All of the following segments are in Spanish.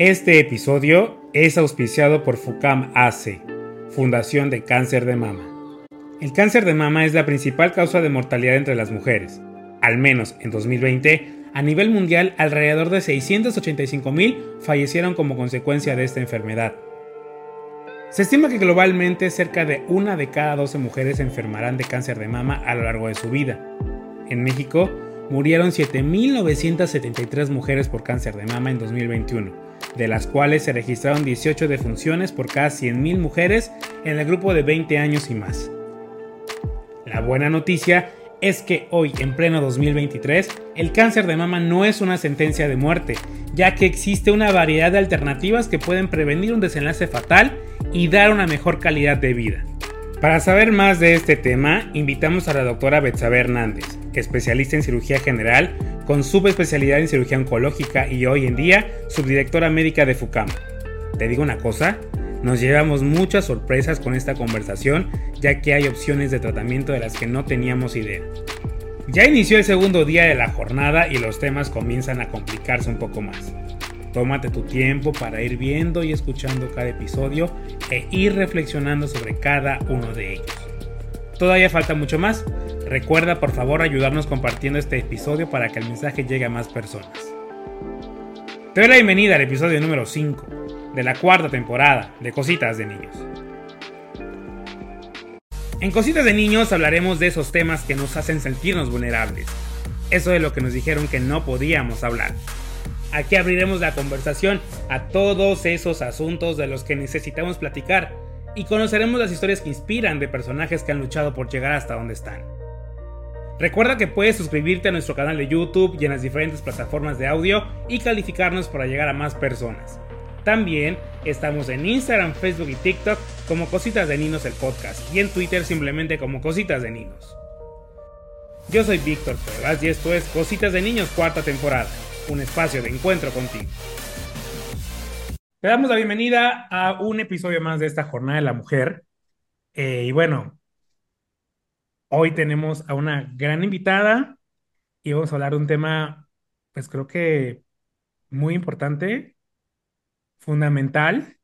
Este episodio es auspiciado por FUCAM AC, Fundación de Cáncer de Mama. El cáncer de mama es la principal causa de mortalidad entre las mujeres. Al menos en 2020, a nivel mundial, alrededor de 685.000 fallecieron como consecuencia de esta enfermedad. Se estima que globalmente cerca de una de cada 12 mujeres enfermarán de cáncer de mama a lo largo de su vida. En México, murieron 7.973 mujeres por cáncer de mama en 2021 de las cuales se registraron 18 defunciones por cada 100.000 mujeres en el grupo de 20 años y más. La buena noticia es que hoy, en pleno 2023, el cáncer de mama no es una sentencia de muerte, ya que existe una variedad de alternativas que pueden prevenir un desenlace fatal y dar una mejor calidad de vida. Para saber más de este tema, invitamos a la doctora Betsabe Hernández, especialista en cirugía general con subespecialidad en cirugía oncológica y hoy en día subdirectora médica de FUCAM. Te digo una cosa, nos llevamos muchas sorpresas con esta conversación ya que hay opciones de tratamiento de las que no teníamos idea. Ya inició el segundo día de la jornada y los temas comienzan a complicarse un poco más. Tómate tu tiempo para ir viendo y escuchando cada episodio e ir reflexionando sobre cada uno de ellos. Todavía falta mucho más, Recuerda por favor ayudarnos compartiendo este episodio para que el mensaje llegue a más personas. Te doy la bienvenida al episodio número 5 de la cuarta temporada de Cositas de Niños. En Cositas de Niños hablaremos de esos temas que nos hacen sentirnos vulnerables. Eso de lo que nos dijeron que no podíamos hablar. Aquí abriremos la conversación a todos esos asuntos de los que necesitamos platicar y conoceremos las historias que inspiran de personajes que han luchado por llegar hasta donde están. Recuerda que puedes suscribirte a nuestro canal de YouTube y en las diferentes plataformas de audio y calificarnos para llegar a más personas. También estamos en Instagram, Facebook y TikTok como Cositas de Ninos el podcast y en Twitter simplemente como Cositas de Ninos. Yo soy Víctor Cuevas y esto es Cositas de Niños cuarta temporada, un espacio de encuentro contigo. Te damos la bienvenida a un episodio más de esta Jornada de la Mujer. Eh, y bueno, Hoy tenemos a una gran invitada y vamos a hablar de un tema, pues creo que muy importante, fundamental.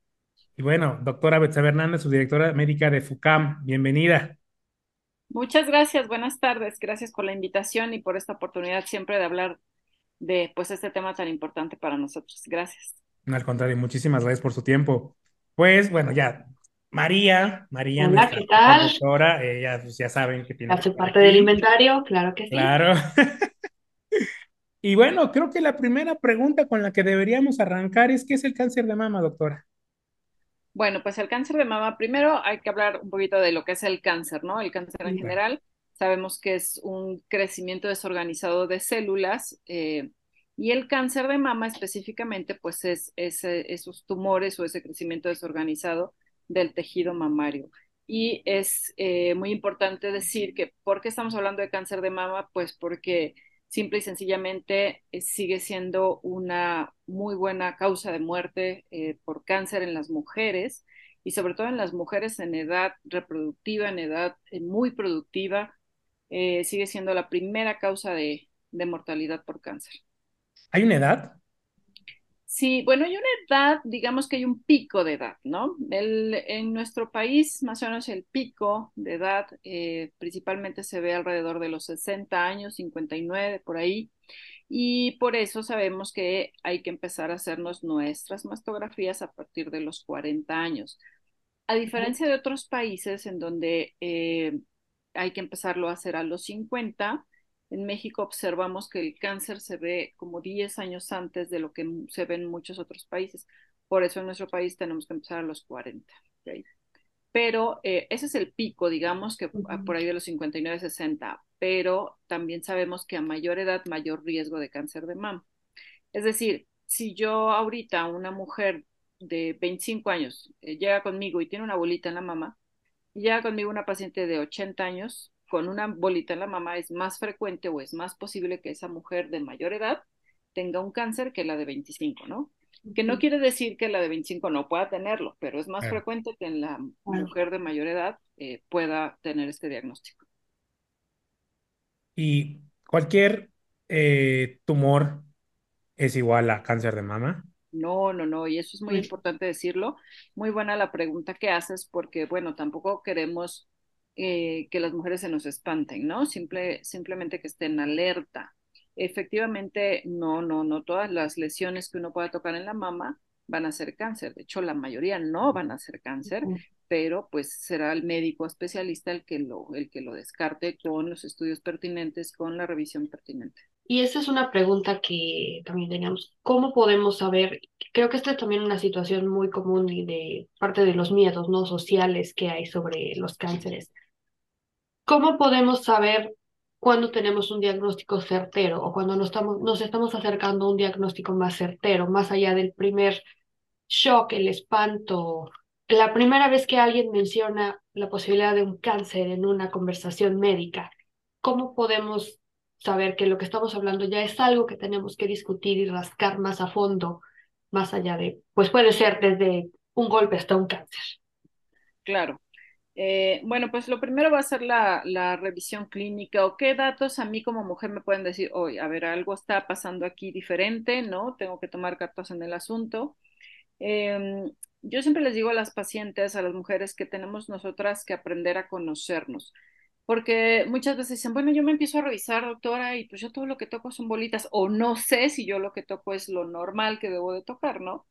Y bueno, doctora Betsabe Hernández, su directora médica de FUCAM, bienvenida. Muchas gracias, buenas tardes. Gracias por la invitación y por esta oportunidad siempre de hablar de pues este tema tan importante para nosotros. Gracias. Al contrario, muchísimas gracias por su tiempo. Pues bueno, ya María, María, Hola, ¿qué tal? doctora, ella pues ya saben que tiene. Hace parte del inventario, claro que sí. Claro. y bueno, creo que la primera pregunta con la que deberíamos arrancar es: ¿qué es el cáncer de mama, doctora? Bueno, pues el cáncer de mama, primero hay que hablar un poquito de lo que es el cáncer, ¿no? El cáncer en general, sabemos que es un crecimiento desorganizado de células. Eh, y el cáncer de mama específicamente, pues es, es, esos tumores o ese crecimiento desorganizado del tejido mamario. Y es eh, muy importante decir que, ¿por qué estamos hablando de cáncer de mama? Pues porque simple y sencillamente eh, sigue siendo una muy buena causa de muerte eh, por cáncer en las mujeres y sobre todo en las mujeres en edad reproductiva, en edad muy productiva, sigue siendo la primera causa de mortalidad por cáncer. ¿Hay una edad? Sí, bueno, hay una edad, digamos que hay un pico de edad, ¿no? en nuestro país, más o menos el pico de edad eh, principalmente se ve alrededor de los 60 años, 59, por ahí, y por eso sabemos que hay que empezar a hacernos nuestras mastografías a partir de los 40 años. A diferencia de otros países en donde eh, hay que empezarlo a hacer a los 50, en México observamos que el cáncer se ve como 10 años antes de lo que se ve en muchos otros países. Por eso en nuestro país tenemos que empezar a los 40. Pero eh, ese es el pico, digamos, que por ahí de los 59, 60. pero también sabemos que a mayor edad, mayor riesgo de cáncer de mama. Es decir, si yo ahorita, una mujer de 25 años, eh, llega conmigo y tiene una bolita en la mama, y llega conmigo una paciente de 80 años con una bolita en la mama, es más frecuente o es más posible que esa mujer de mayor edad tenga un cáncer que la de 25, ¿no? Que no quiere decir que la de 25 no pueda tenerlo, pero es más frecuente que en la mujer de mayor edad eh, pueda tener este diagnóstico. ¿Y cualquier eh, tumor es igual a cáncer de mama? No, no, no, y eso es muy importante decirlo. Muy buena la pregunta que haces porque, bueno, tampoco queremos eh, que las mujeres se nos espanten, ¿no? Simple, simplemente que estén alerta. Efectivamente, no, no, no todas las lesiones que uno pueda tocar en la mama van a ser cáncer. De hecho, la mayoría no van a ser cáncer, pero pues será el médico especialista el que lo, el que lo descarte con los estudios pertinentes, con la revisión pertinente. Y esa es una pregunta que también teníamos. ¿Cómo podemos saber? Creo que esta es también una situación muy común y de parte de los miedos no sociales que hay sobre los cánceres. ¿Cómo podemos saber cuando tenemos un diagnóstico certero o cuando nos estamos, nos estamos acercando a un diagnóstico más certero, más allá del primer shock, el espanto? La primera vez que alguien menciona la posibilidad de un cáncer en una conversación médica, ¿cómo podemos saber que lo que estamos hablando ya es algo que tenemos que discutir y rascar más a fondo, más allá de, pues puede ser desde un golpe hasta un cáncer. Claro. Eh, bueno, pues lo primero va a ser la, revisión clínica o qué datos a mí como mujer me pueden decir, oye, a ver, algo está pasando aquí diferente, ¿no? Tengo que tomar cartas en el asunto. Em, yo siempre les digo a las pacientes, a las mujeres, que tenemos nosotras que aprender a conocernos porque muchas veces dicen, bueno, yo me empiezo a revisar, doctora, y pues yo todo lo que toco son bolitas, o no sé si yo lo que toco es lo normal que debo de tocar, ¿no?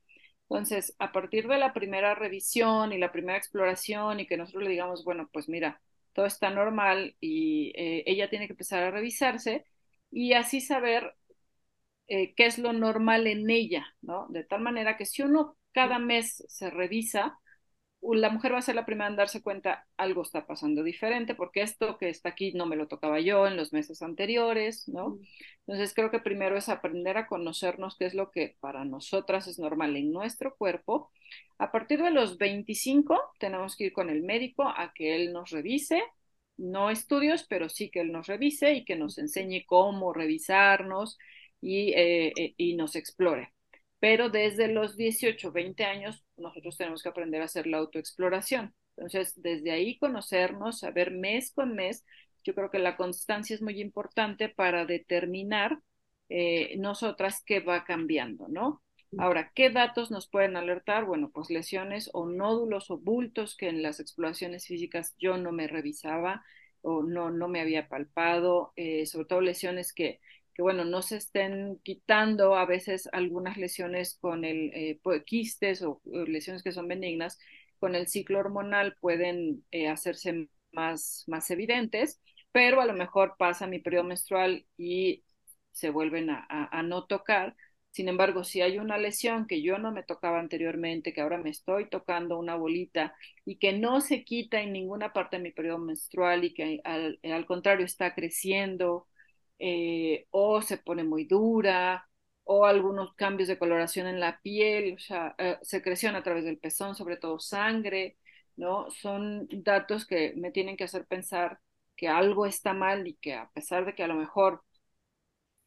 Entonces, a partir de la primera revisión y la primera exploración y que nosotros le digamos, bueno, pues mira, todo está normal y eh, ella tiene que empezar a revisarse y así saber eh, qué es lo normal en ella, ¿no? De tal manera que si uno cada mes se revisa, la mujer va a ser la primera en darse cuenta, algo está pasando diferente, porque esto que está aquí no me lo tocaba yo en los meses anteriores, ¿no? Entonces creo que primero es aprender a conocernos qué es lo que para nosotras es normal en nuestro cuerpo. A partir de los 25 tenemos que ir con el médico a que él nos revise, no estudios, pero sí que él nos revise y que nos enseñe cómo revisarnos y, eh, eh, y nos explore pero desde los 18, 20 años nosotros tenemos que aprender a hacer la autoexploración. Entonces, desde ahí conocernos, saber mes con mes, yo creo que la constancia es muy importante para determinar eh, nosotras qué va cambiando, ¿no? Ahora, ¿qué datos nos pueden alertar? Bueno, pues lesiones o nódulos o bultos que en las exploraciones físicas yo no me revisaba o no, no me había palpado, eh, sobre todo lesiones que que bueno, no se estén quitando a veces algunas lesiones con el eh, quistes o, lesiones que son benignas, con el ciclo hormonal pueden eh, hacerse más, más evidentes, pero a lo mejor pasa mi periodo menstrual y se vuelven a, no tocar. Sin embargo, si hay una lesión que yo no me tocaba anteriormente, que ahora me estoy tocando una bolita y que no se quita en ninguna parte de mi periodo menstrual y que al, al contrario está creciendo eh, o se pone muy dura, o algunos cambios de coloración en la piel, o sea, eh, secreción a través del pezón, sobre todo sangre, ¿no? Son datos que me tienen que hacer pensar que algo está mal y que a pesar de que a lo mejor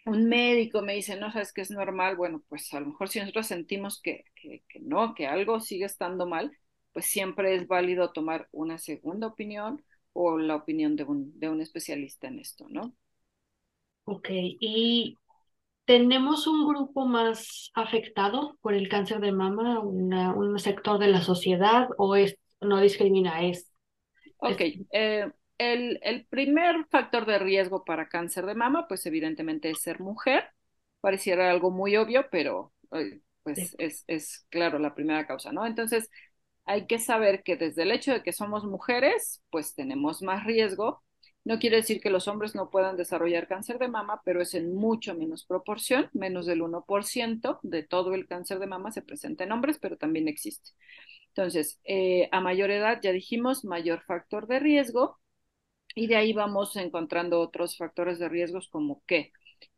un médico me dice, no sabes que es normal, bueno, pues a lo mejor si nosotros sentimos que, que, no, que algo sigue estando mal, pues siempre es válido tomar una segunda opinión o la opinión de un, de un especialista en esto, ¿no? Ok, ¿y tenemos un grupo más afectado por el cáncer de mama, un sector de la sociedad o es, no discrimina? Es, ok, eh, el, el, primer factor de riesgo para cáncer de mama, pues evidentemente es ser mujer. Pareciera algo muy obvio, pero eh, pues es, es claro la primera causa, ¿no? Entonces, hay que saber que desde el hecho de que somos mujeres, pues tenemos más riesgo no quiere decir que los hombres no puedan desarrollar cáncer de mama, pero es en mucho menos proporción, menos del 1% de todo el cáncer de mama se presenta en hombres, pero también existe. Entonces, eh, a mayor edad, ya dijimos, mayor factor de riesgo. Y de ahí vamos encontrando otros factores de riesgos como que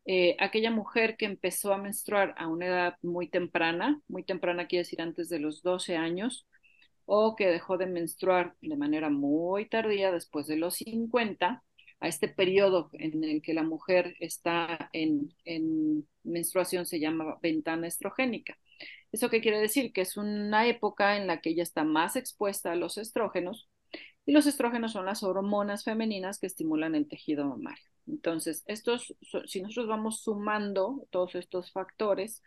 eh, aquella mujer que empezó a menstruar a una edad muy temprana, muy temprana quiere decir antes de los 12 años, o que dejó de menstruar de manera muy tardía después de los 50, a este periodo en el que la mujer está en, en menstruación se llama ventana estrogénica. ¿Eso qué quiere decir? Que es una época en la que ella está más expuesta a los estrógenos y los estrógenos son las hormonas femeninas que estimulan el tejido mamario. Entonces, estos, si nosotros vamos sumando todos estos factores,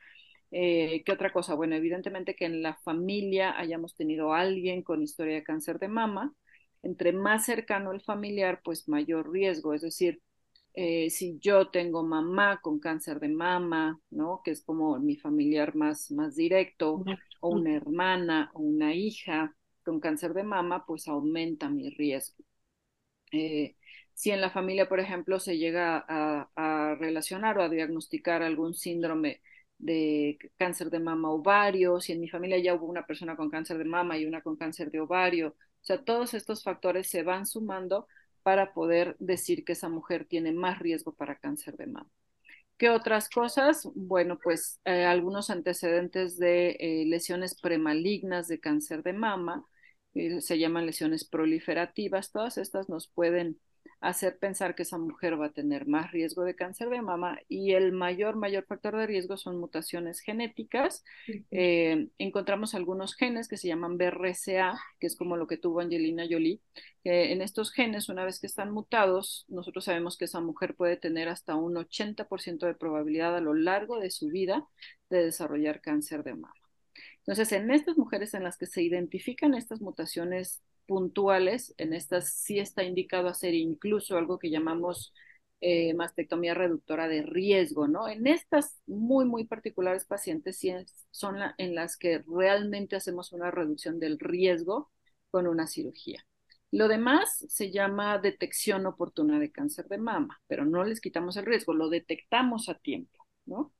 eh, ¿Qué otra cosa? Bueno, evidentemente que en la familia hayamos tenido a alguien con historia de cáncer de mama. Entre más cercano el familiar, pues mayor riesgo. Es decir, eh, si yo tengo mamá con cáncer de mama, ¿no? Que es como mi familiar más, más directo, o una hermana o una hija con cáncer de mama, pues aumenta mi riesgo. Eh, si en la familia, por ejemplo, se llega a, a relacionar o a diagnosticar algún síndrome de cáncer de mama ovario, si en mi familia ya hubo una persona con cáncer de mama y una con cáncer de ovario, o sea, todos estos factores se van sumando para poder decir que esa mujer tiene más riesgo para cáncer de mama. ¿Qué otras cosas? Bueno, pues eh, algunos antecedentes de eh, lesiones premalignas de cáncer de mama, eh, se llaman lesiones proliferativas, todas estas nos pueden hacer pensar que esa mujer va a tener más riesgo de cáncer de mama y el mayor, mayor factor de riesgo son mutaciones genéticas. Eh, encontramos algunos genes que se llaman BRCA, que es como lo que tuvo Angelina Jolie. en estos genes, una vez que están mutados, nosotros sabemos que esa mujer puede tener hasta un 80% de probabilidad a lo largo de su vida de desarrollar cáncer de mama. Entonces, en estas mujeres en las que se identifican estas mutaciones puntuales, en estas sí está indicado hacer incluso algo que llamamos eh, mastectomía reductora de riesgo, ¿no? En estas muy, muy particulares pacientes sí son en las que realmente hacemos una reducción del riesgo con una cirugía. Lo demás se llama detección oportuna de cáncer de mama, pero no les quitamos el riesgo, lo detectamos a tiempo, ¿no?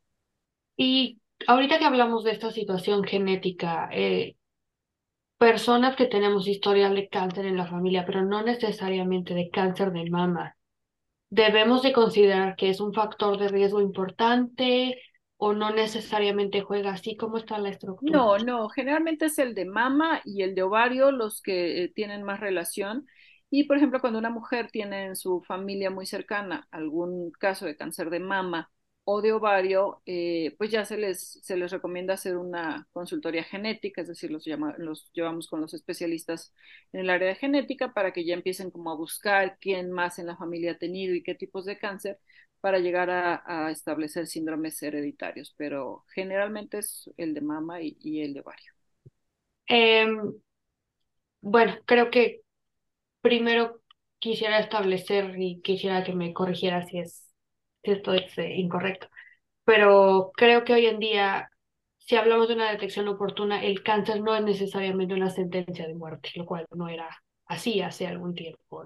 Y ahorita que hablamos de esta situación genética, eh, personas que tenemos historial de cáncer en la familia, pero no necesariamente de cáncer de mama, debemos de considerar que es un factor de riesgo importante o no necesariamente juega así como está la estructura. No, no, generalmente es el de mama y el de ovario los que eh, tienen más relación. Y por ejemplo, cuando una mujer tiene en su familia muy cercana algún caso de cáncer de mama o de ovario, eh, pues ya se les, se les recomienda hacer una consultoría genética, es decir, los, los llevamos con los especialistas en el área de genética para que ya empiecen como a buscar quién más en la familia ha tenido y qué tipos de cáncer para llegar a, establecer síndromes hereditarios, pero generalmente es el de mama y, el de ovario. Em, bueno, creo que primero quisiera establecer y quisiera que me corrigiera si es esto es eh, incorrecto. Pero creo que hoy en día, si hablamos de una detección oportuna, el cáncer no es necesariamente una sentencia de muerte, lo cual no era así hace algún tiempo.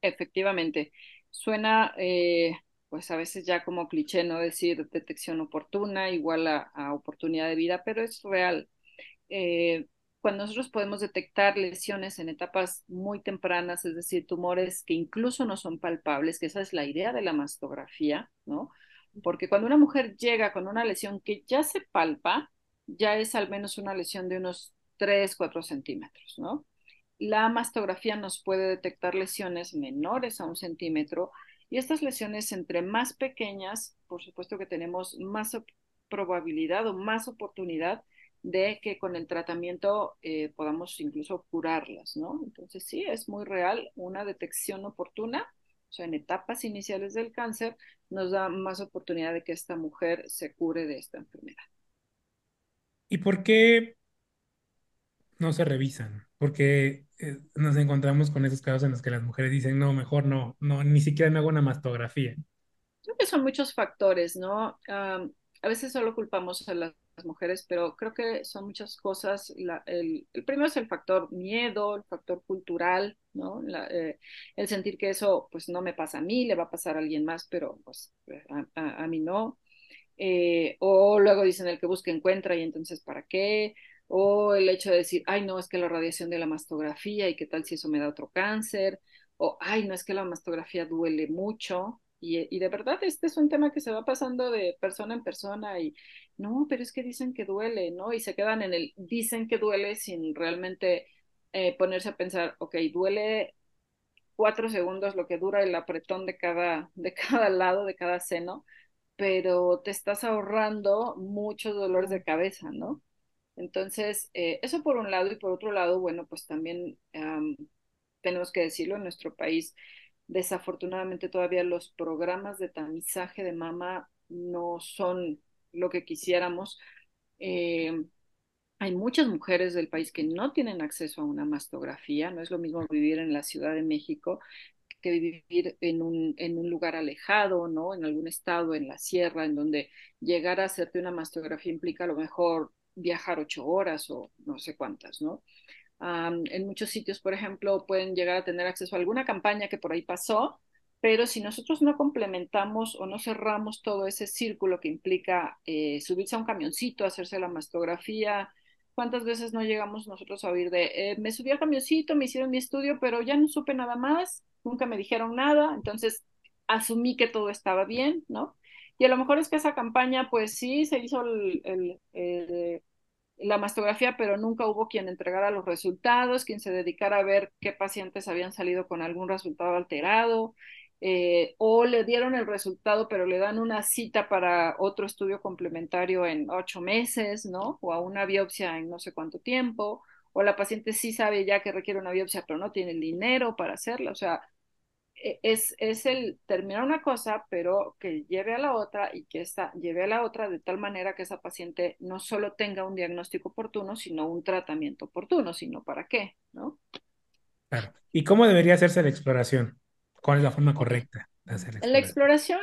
Efectivamente, suena eh, pues a veces ya como cliché no decir detección oportuna igual a, oportunidad de vida, pero es real. Eh, cuando nosotros podemos detectar lesiones en etapas muy tempranas, es decir, tumores que incluso no son palpables, que esa es la idea de la mastografía, ¿no? Porque cuando una mujer llega con una lesión que ya se palpa, ya es al menos una lesión de unos 3, 4 centímetros, ¿no? La mastografía nos puede detectar lesiones menores a un centímetro y estas lesiones entre más pequeñas, por supuesto que tenemos más probabilidad o más oportunidad de que con el tratamiento eh, podamos incluso curarlas, ¿no? Entonces sí, es muy real una detección oportuna, o sea, en etapas iniciales del cáncer nos da más oportunidad de que esta mujer se cure de esta enfermedad. ¿Y por qué no se revisan? Porque eh, nos encontramos con esos casos en los que las mujeres dicen, no, mejor no, no, ni siquiera me hago una mastografía. Creo que son muchos factores, ¿no? a veces solo culpamos a las mujeres, pero creo que son muchas cosas. el, primero es el factor miedo, el factor cultural, ¿no? Eh, el sentir que eso pues no me pasa a mí, le va a pasar a alguien más, pero pues a, mí no. Eh, o luego dicen el que busca encuentra y entonces ¿para qué? O el hecho de decir, ay no, es que la radiación de la mastografía y qué tal si eso me da otro cáncer. o, ay, no es que la mastografía duele mucho, y, y, de verdad este es un tema que se va pasando de persona en persona y no, pero es que dicen que duele, ¿no? Y se quedan en el dicen que duele sin realmente eh, ponerse a pensar, ok, duele cuatro segundos lo que dura el apretón de cada, de cada lado, de cada seno, pero te estás ahorrando muchos dolores de cabeza, ¿no? Entonces, eh, eso por un lado y por otro lado, bueno, pues también um, tenemos que decirlo, en nuestro país, desafortunadamente todavía los programas de tamizaje de mama no son lo que quisiéramos. Eh, hay muchas mujeres del país que no tienen acceso a una mastografía, no es lo mismo vivir en la Ciudad de México que vivir en un, en un lugar alejado, ¿no? En algún estado, en la sierra, en donde llegar a hacerte una mastografía implica a lo mejor viajar ocho horas o no sé cuántas, ¿no? En muchos sitios, por ejemplo, pueden llegar a tener acceso a alguna campaña que por ahí pasó, pero si nosotros no complementamos o no cerramos todo ese círculo que implica eh, subirse a un camioncito, hacerse la mastografía, ¿cuántas veces no llegamos nosotros a oír de, eh, me subí al camioncito, me hicieron mi estudio, pero ya no supe nada más, nunca me dijeron nada, entonces asumí que todo estaba bien, ¿no? Y a lo mejor es que esa campaña, pues sí, se hizo el, la mastografía, pero nunca hubo quien entregara los resultados, quien se dedicara a ver qué pacientes habían salido con algún resultado alterado, eh, o le dieron el resultado, pero le dan una cita para otro estudio complementario en ocho meses, ¿no? O a una biopsia en no sé cuánto tiempo, o la paciente sí sabe ya que requiere una biopsia, pero no tiene el dinero para hacerla, o sea, es, es el terminar una cosa, pero que lleve a la otra y que esta lleve a la otra de tal manera que esa paciente no solo tenga un diagnóstico oportuno, sino un tratamiento oportuno, sino para qué, ¿no? Claro. ¿Y cómo debería hacerse la exploración? ¿Cuál es la forma correcta de hacer la exploración?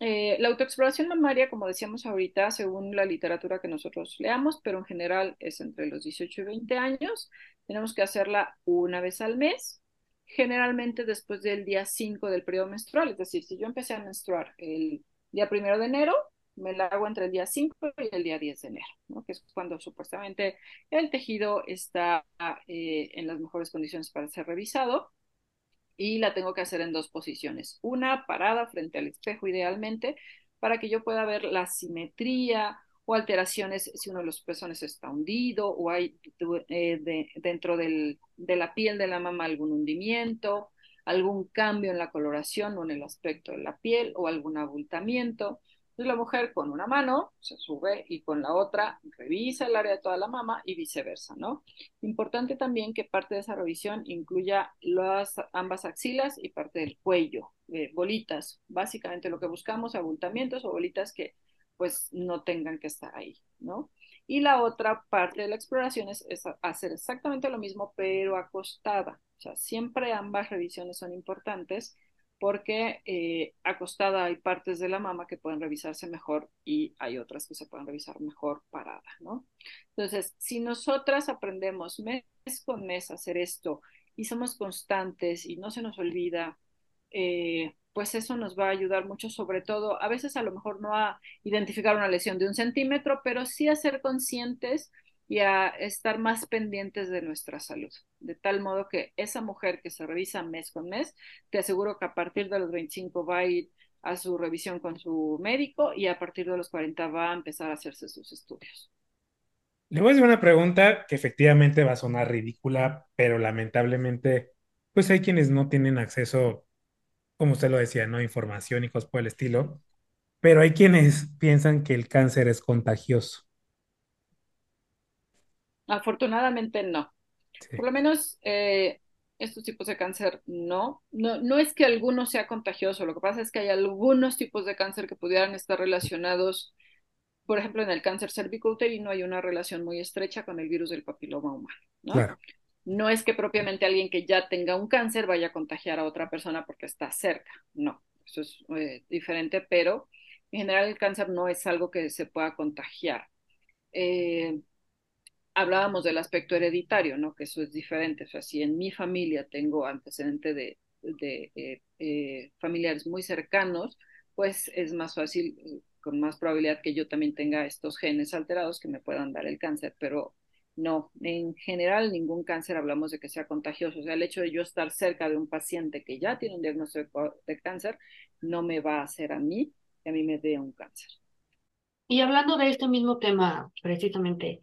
Eh, la autoexploración mamaria, como decíamos ahorita, según la literatura que nosotros leamos, pero en general es entre los 18 y 20 años, tenemos que hacerla una vez al mes generalmente después del día 5 del periodo menstrual. Es decir, si yo empecé a menstruar el día primero de enero, me la hago entre el día 5 y el día 10 de enero, que es cuando supuestamente el tejido está eh, en las mejores condiciones para ser revisado. Y la tengo que hacer en dos posiciones. Una parada frente al espejo idealmente para que yo pueda ver la simetría o alteraciones si uno de los pezones está hundido o hay eh, dentro de la piel de la mama algún hundimiento, algún cambio en la coloración o en el aspecto de la piel o algún abultamiento. Entonces la mujer con una mano se sube y con la otra revisa el área de toda la mama y viceversa, ¿no? Importante también que parte de esa revisión incluya las ambas axilas y parte del cuello, eh, bolitas. Básicamente lo que buscamos, abultamientos o bolitas que pues no tengan que estar ahí, ¿no? Y la otra parte de la exploración es, hacer exactamente lo mismo, pero acostada. O sea, siempre ambas revisiones son importantes porque eh, acostada hay partes de la mama que pueden revisarse mejor y hay otras que se pueden revisar mejor parada, ¿no? Entonces, si nosotras aprendemos mes con mes a hacer esto y somos constantes y no se nos olvida, eh, pues eso nos va a ayudar mucho, sobre todo, a veces a lo mejor no a identificar una lesión de un centímetro, pero sí a ser conscientes y a estar más pendientes de nuestra salud. De tal modo que esa mujer que se revisa mes con mes, te aseguro que a partir de los 25 va a ir a su revisión con su médico y a partir de los 40 va a empezar a hacerse sus estudios. Le voy a hacer una pregunta que efectivamente va a sonar ridícula, pero lamentablemente, pues hay quienes no tienen acceso como usted lo decía, ¿no? Información y cosas por el estilo. Pero hay quienes piensan que el cáncer es contagioso. Afortunadamente no. Por lo menos eh, estos tipos de cáncer no. no. No es que alguno sea contagioso, lo que pasa es que hay algunos tipos de cáncer que pudieran estar relacionados, por ejemplo, en el cáncer cervicouterino hay una relación muy estrecha con el virus del papiloma humano, ¿no? Claro no es que propiamente alguien que ya tenga un cáncer vaya a contagiar a otra persona porque está cerca, no, eso es eh, diferente, pero en general el cáncer no es algo que se pueda contagiar. Eh, hablábamos del aspecto hereditario, ¿no? Que eso es diferente, o sea, si en mi familia tengo antecedente de, eh, familiares muy cercanos, pues es más fácil, con más probabilidad que yo también tenga estos genes alterados que me puedan dar el cáncer, pero no, en general ningún cáncer hablamos de que sea contagioso. O sea, el hecho de yo estar cerca de un paciente que ya tiene un diagnóstico de cáncer no me va a hacer a mí que a mí me dé un cáncer. Y hablando de este mismo tema, precisamente,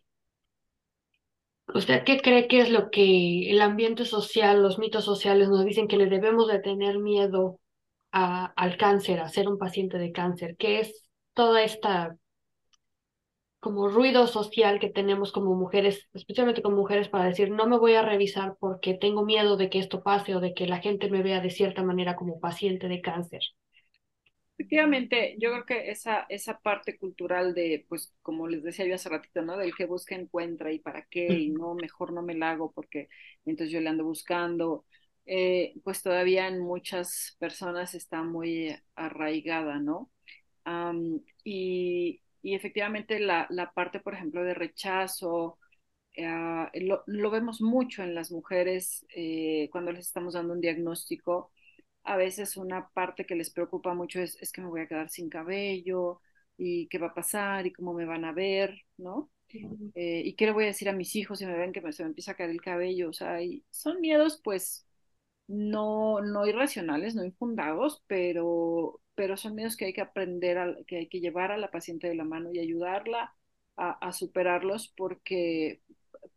¿usted qué cree que es lo que el ambiente social, los mitos sociales nos dicen que le debemos de tener miedo a, al cáncer, a ser un paciente de cáncer? ¿Qué es toda esta como ruido social que tenemos como mujeres, especialmente como mujeres, para decir, no me voy a revisar porque tengo miedo de que esto pase o de que la gente me vea de cierta manera como paciente de cáncer. Efectivamente, yo creo que esa, esa parte cultural de, pues, como les decía yo hace ratito, ¿no? Del que busca encuentra y para qué, y no, mejor no me la hago porque entonces yo le ando buscando, eh, pues todavía en muchas personas está muy arraigada, ¿no? y, y efectivamente la, la parte, por ejemplo, de rechazo, eh, lo, lo, vemos mucho en las mujeres eh, cuando les estamos dando un diagnóstico. A veces una parte que les preocupa mucho es, es que me voy a quedar sin cabello y qué va a pasar y cómo me van a ver, ¿no? Eh, y qué le voy a decir a mis hijos si me ven que se me empieza a caer el cabello, o sea, y son miedos pues no, no irracionales, no infundados, pero, pero son miedos que hay que aprender, a, que hay que llevar a la paciente de la mano y ayudarla a, a superarlos porque,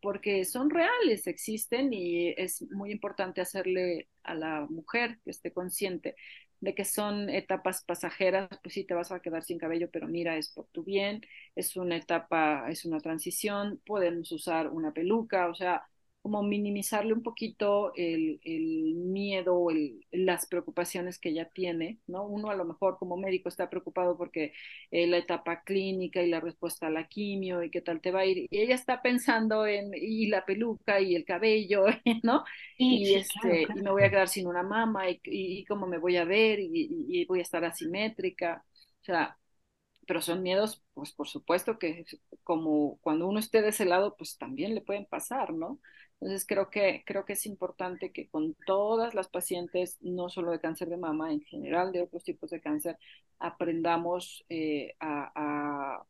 porque son reales, existen y es muy importante hacerle a la mujer que esté consciente de que son etapas pasajeras, pues sí te vas a quedar sin cabello, pero mira, es por tu bien, es una etapa, es una transición, podemos usar una peluca, o sea, como minimizarle un poquito el, el miedo, el, las preocupaciones que ella tiene, ¿no? Uno a lo mejor como médico está preocupado porque eh, la etapa clínica y la respuesta a la quimio y qué tal te va a ir, y ella está pensando en, y la peluca y el cabello, ¿no? y, este, y me voy a quedar sin una mama y, y, cómo me voy a ver y, y voy a estar asimétrica, o sea, pero son miedos, pues por supuesto que como cuando uno esté de ese lado, pues también le pueden pasar, ¿no? Entonces creo que, creo que es importante que con todas las pacientes, no solo de cáncer de mama, en general de otros tipos de cáncer, aprendamos eh, a,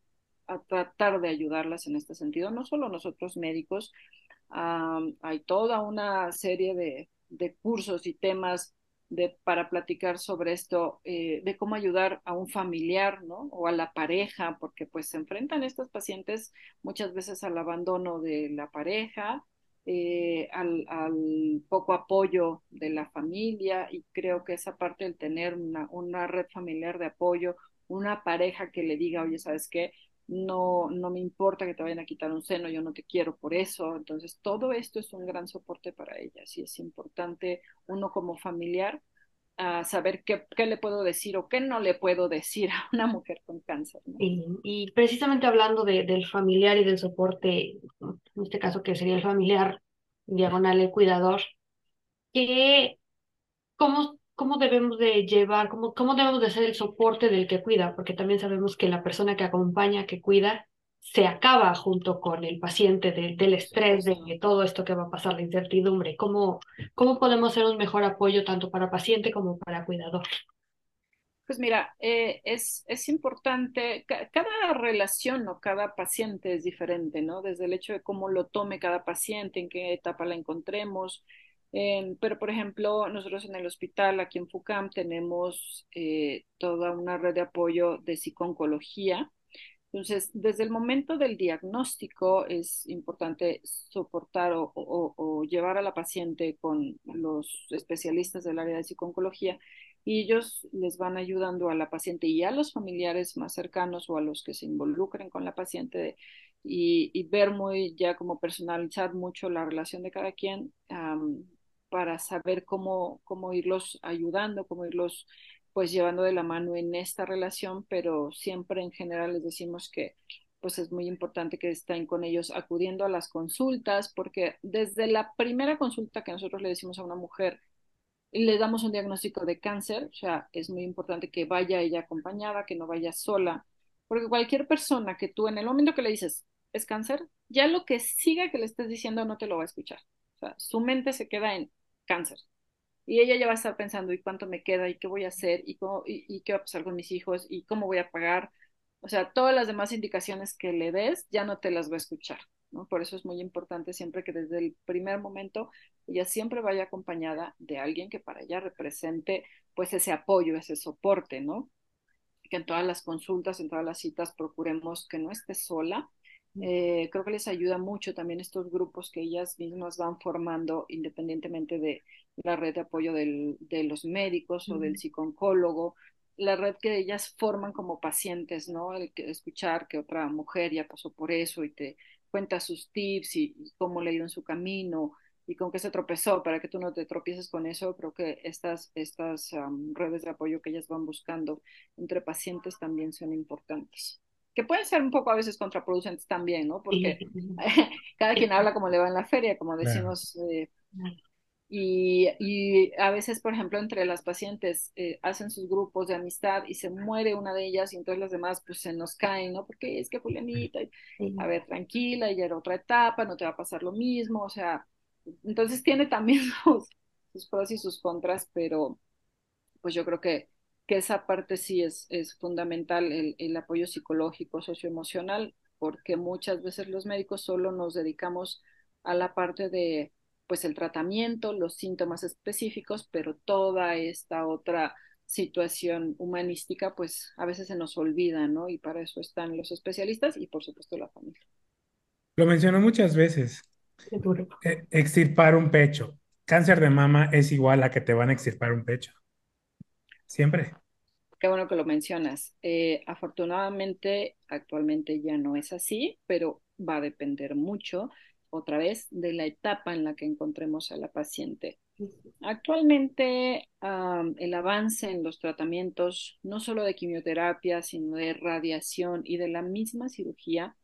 a, tratar de ayudarlas en este sentido. No solo nosotros médicos, hay toda una serie de, de cursos y temas de, para platicar sobre esto, eh, de cómo ayudar a un familiar, ¿no? O a la pareja, porque pues se enfrentan estas pacientes muchas veces al abandono de la pareja, eh, al, al, poco apoyo de la familia y creo que esa parte del tener una, una red familiar de apoyo, una pareja que le diga, oye, ¿sabes qué? No, no me importa que te vayan a quitar un seno, yo no te quiero por eso. Entonces, todo esto es un gran soporte para ellas y es importante uno como familiar a saber qué, qué, le puedo decir o qué no le puedo decir a una mujer con cáncer. Y, y, precisamente hablando de, del familiar y del soporte, en este caso que sería el familiar diagonal el cuidador, que cómo, cómo debemos de llevar, cómo, cómo debemos de ser el soporte del que cuida, porque también sabemos que la persona que acompaña, que cuida, se acaba junto con el paciente de, del estrés, de, todo esto que va a pasar, la incertidumbre. ¿Cómo, ¿Cómo podemos ser un mejor apoyo tanto para paciente como para cuidador? Pues mira, eh, es, es importante, cada relación o cada paciente es diferente, ¿no? Desde el hecho de cómo lo tome cada paciente, en qué etapa la encontremos. Pero, por ejemplo, nosotros en el hospital, aquí en FUCAM, tenemos eh, toda una red de apoyo de psiconcología entonces, desde el momento del diagnóstico es importante soportar o, llevar a la paciente con los especialistas del área de psicología y ellos les van ayudando a la paciente y a los familiares más cercanos o a los que se involucren con la paciente y, ver muy ya como personalizar mucho la relación de cada quien para saber cómo, cómo irlos ayudando, cómo irlos pues llevando de la mano en esta relación, pero siempre en general les decimos que pues es muy importante que estén con ellos acudiendo a las consultas, porque desde la primera consulta que nosotros le decimos a una mujer, le damos un diagnóstico de cáncer, o sea, es muy importante que vaya ella acompañada, que no vaya sola, porque cualquier persona que tú en el momento que le dices es cáncer, ya lo que siga que le estés diciendo no te lo va a escuchar. O sea, su mente se queda en cáncer, y ella ya va a estar pensando, ¿y cuánto me queda? ¿Y qué voy a hacer? ¿Y, cómo, y, qué va a pasar con mis hijos? ¿Y cómo voy a pagar? o sea, todas las demás indicaciones que le des ya no te las va a escuchar, ¿no? Por eso es muy importante siempre que desde el primer momento ella siempre vaya acompañada de alguien que para ella represente pues ese apoyo, ese soporte, ¿no? Que en todas las consultas, en todas las citas procuremos que no esté sola, eh, creo que les ayuda mucho también estos grupos que ellas mismas van formando independientemente de la red de apoyo del, de los médicos o del psicólogo, la red que ellas forman como pacientes, ¿no? El que escuchar que otra mujer ya pasó por eso y te cuenta sus tips y, cómo le ha ido en su camino y con qué se tropezó para que tú no te tropieces con eso. Creo que estas, estas redes de apoyo que ellas van buscando entre pacientes también son importantes que pueden ser un poco a veces contraproducentes también, ¿no? Porque cada quien habla como le va en la feria, como decimos. Eh, y, y, a veces, por ejemplo, entre las pacientes eh, hacen sus grupos de amistad y se muere una de ellas y entonces las demás pues se nos caen, ¿no? Porque es que Julianita, a ver, tranquila, ya era otra etapa, no te va a pasar lo mismo, o sea, entonces tiene también sus, sus pros y sus contras, pero pues yo creo que que esa parte sí es, es fundamental, el, el apoyo psicológico, socioemocional, porque muchas veces los médicos solo nos dedicamos a la parte de pues el tratamiento, los síntomas específicos, pero toda esta otra situación humanística, pues a veces se nos olvida, ¿no? Y para eso están los especialistas y por supuesto la familia. Lo mencionó muchas veces. E, extirpar un pecho. Cáncer de mama es igual a que te van a extirpar un pecho. Siempre. Qué bueno que lo mencionas. Eh, afortunadamente, actualmente ya no es así, pero va a depender mucho, otra vez, de la etapa en la que encontremos a la paciente. Actualmente, el avance en los tratamientos, no solo de quimioterapia, sino de radiación y de la misma cirugía,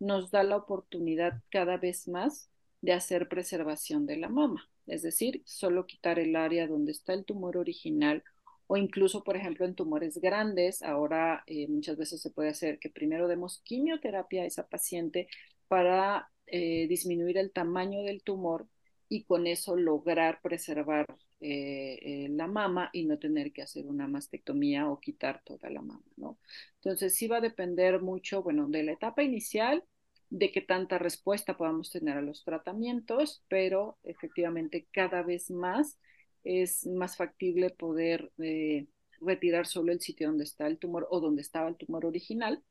nos da la oportunidad cada vez más de hacer preservación de la mama, es decir, solo quitar el área donde está el tumor original o incluso, por ejemplo, en tumores grandes, ahora eh, muchas veces se puede hacer que primero demos quimioterapia a esa paciente para eh, disminuir el tamaño del tumor y con eso lograr preservar eh, la mama y no tener que hacer una mastectomía o quitar toda la mama, ¿no? Entonces sí va a depender mucho, bueno, de la etapa inicial, de qué tanta respuesta podamos tener a los tratamientos, pero efectivamente cada vez más es más factible poder eh, retirar solo el sitio donde está el tumor o donde estaba el tumor original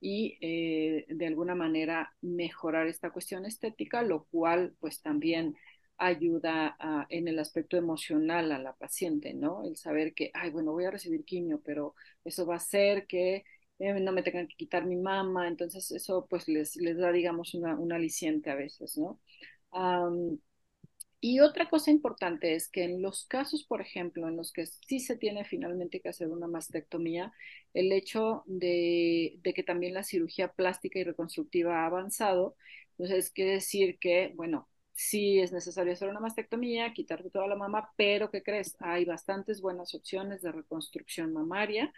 y eh, de alguna manera mejorar esta cuestión estética, lo cual pues también ayuda en el aspecto emocional a la paciente, ¿no? El saber que, ay, bueno, voy a recibir quimio, pero eso va a hacer que eh, no me tengan que quitar mi mama, entonces eso pues les, les da, digamos, una, un aliciente a veces, ¿no? Y otra cosa importante es que en los casos, por ejemplo, en los que sí se tiene finalmente que hacer una mastectomía, el hecho de, que también la cirugía plástica y reconstructiva ha avanzado, entonces quiere decir que, bueno, sí es necesario hacer una mastectomía, quitarte toda la mama, pero ¿qué crees? Hay bastantes buenas opciones de reconstrucción mamaria,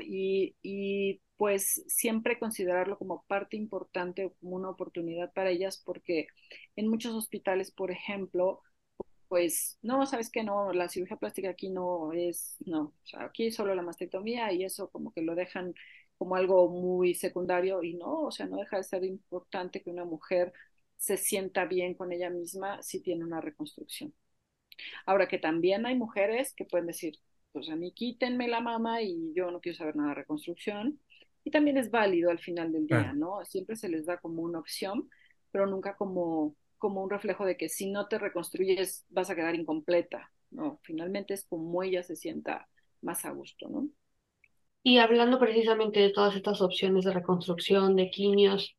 Y, pues siempre considerarlo como parte importante como una oportunidad para ellas, porque en muchos hospitales, por ejemplo, pues no, sabes que no, la cirugía plástica aquí no es, no, aquí solo la mastectomía y eso como que lo dejan como algo muy secundario y no, o sea, no deja de ser importante que una mujer se sienta bien con ella misma si tiene una reconstrucción. Ahora que también hay mujeres que pueden decir, pues a mí quítenme la mama y yo no quiero saber nada de reconstrucción, y también es válido al final del día, ¿no? Siempre se les da como una opción, pero nunca como, como un reflejo de que si no te reconstruyes vas a quedar incompleta, ¿no? Finalmente es como ella se sienta más a gusto, ¿no? Y hablando precisamente de todas estas opciones de reconstrucción, de quimios,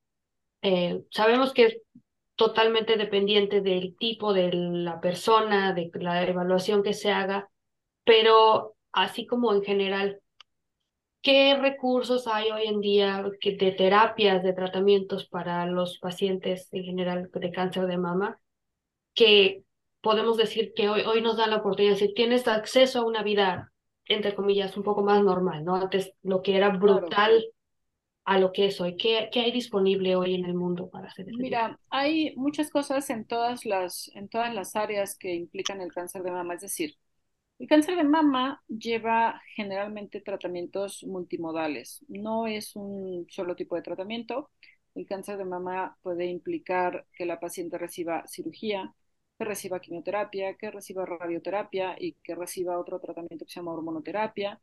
eh, sabemos que es totalmente dependiente del tipo de la persona, de la evaluación que se haga, pero así como en general, ¿Qué recursos hay hoy en día de terapias, de tratamientos para los pacientes en general de cáncer de mama que podemos decir que hoy, hoy nos dan la oportunidad, si tienes acceso a una vida, entre comillas, un poco más normal, ¿no? Antes lo que era brutal a lo que es hoy. ¿Qué, ¿Qué, hay disponible hoy en el mundo para hacer eso? Mira, hay muchas cosas en todas las, en todas las áreas que implican el cáncer de mama, es decir, El cáncer de mama lleva generalmente tratamientos multimodales. No es un solo tipo de tratamiento. El cáncer de mama puede implicar que la paciente reciba cirugía, que reciba quimioterapia, que reciba radioterapia y que reciba otro tratamiento que se llama hormonoterapia.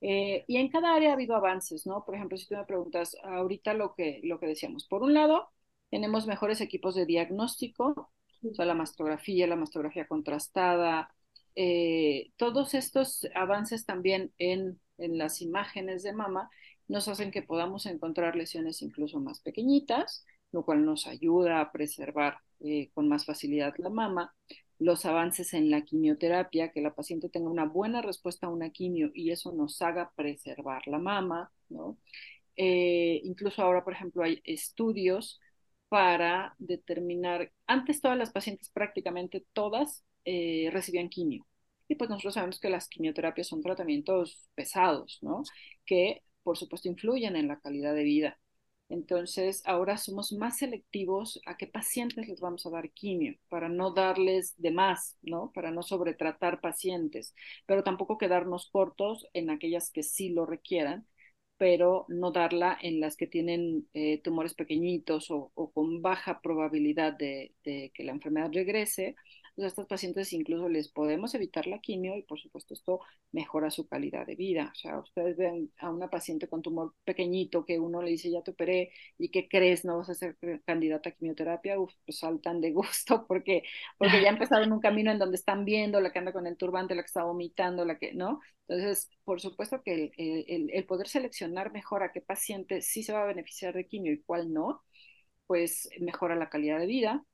Eh, y en cada área ha habido avances, ¿no? Por ejemplo, si tú me preguntas ahorita lo que, lo que decíamos, por un lado, tenemos mejores equipos de diagnóstico, o sea, la mastografía, la mastografía contrastada, eh, todos estos avances también en, las imágenes de mama nos hacen que podamos encontrar lesiones incluso más pequeñitas, lo cual nos ayuda a preservar eh, con más facilidad la mama. Los avances en la quimioterapia, que la paciente tenga una buena respuesta a una quimio y eso nos haga preservar la mama, ¿no? Eh, incluso ahora, por ejemplo, hay estudios para determinar, antes todas las pacientes, prácticamente todas, recibían quimio. Y pues nosotros sabemos que las quimioterapias son tratamientos pesados, ¿no? Que por supuesto influyen en la calidad de vida. Entonces, ahora somos más selectivos a qué pacientes les vamos a dar quimio, para no darles de más, ¿no? Para no sobretratar pacientes, pero tampoco quedarnos cortos en aquellas que sí lo requieran, pero no darla en las que tienen eh, tumores pequeñitos o, con baja probabilidad de que la enfermedad regrese pues a estos pacientes incluso les podemos evitar la quimio y por supuesto esto mejora su calidad de vida. O sea, ustedes ven a una paciente con tumor pequeñito que uno le dice ya te operé y que crees no vas a ser candidata a quimioterapia, uf, pues saltan de gusto porque, porque ya empezaron un camino en donde están viendo la que anda con el turbante, la que está vomitando, la que, ¿no? Entonces, por supuesto que el, el poder seleccionar mejor a qué paciente sí se va a beneficiar de quimio y cuál no, pues mejora la calidad de vida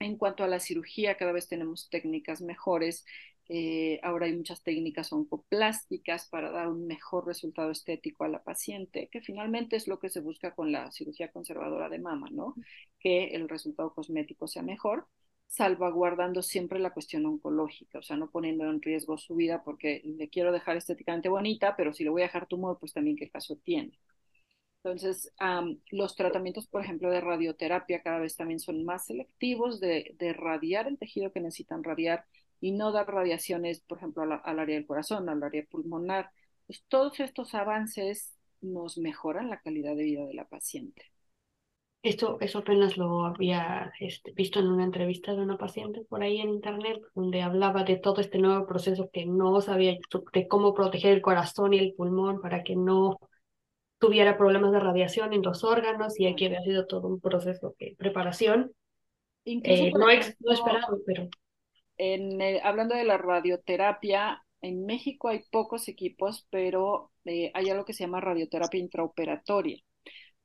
en cuanto a la cirugía, cada vez tenemos técnicas mejores. Eh, ahora hay muchas técnicas oncoplásticas para dar un mejor resultado estético a la paciente, que finalmente es lo que se busca con la cirugía conservadora de mama, ¿no? Que el resultado cosmético sea mejor, salvaguardando siempre la cuestión oncológica, o sea, no poniendo en riesgo su vida porque le quiero dejar estéticamente bonita, pero si le voy a dejar tumor, pues también qué caso tiene. Entonces, um, los tratamientos, por ejemplo, de radioterapia cada vez también son más selectivos de, de radiar el tejido que necesitan radiar y no dar radiaciones, por ejemplo, al, área del corazón, al área pulmonar. Pues todos estos avances nos mejoran la calidad de vida de la paciente. Esto, eso apenas lo había este, visto en una entrevista de una paciente por ahí en internet, donde hablaba de todo este nuevo proceso que no sabía de cómo proteger el corazón y el pulmón para que no tuviera problemas de radiación en los órganos y aquí había sido todo un proceso de preparación. Incluso, eh, no, ejemplo, no, esperado, pero... En, hablando de la radioterapia, en México hay pocos equipos, pero eh, hay algo que se llama radioterapia intraoperatoria.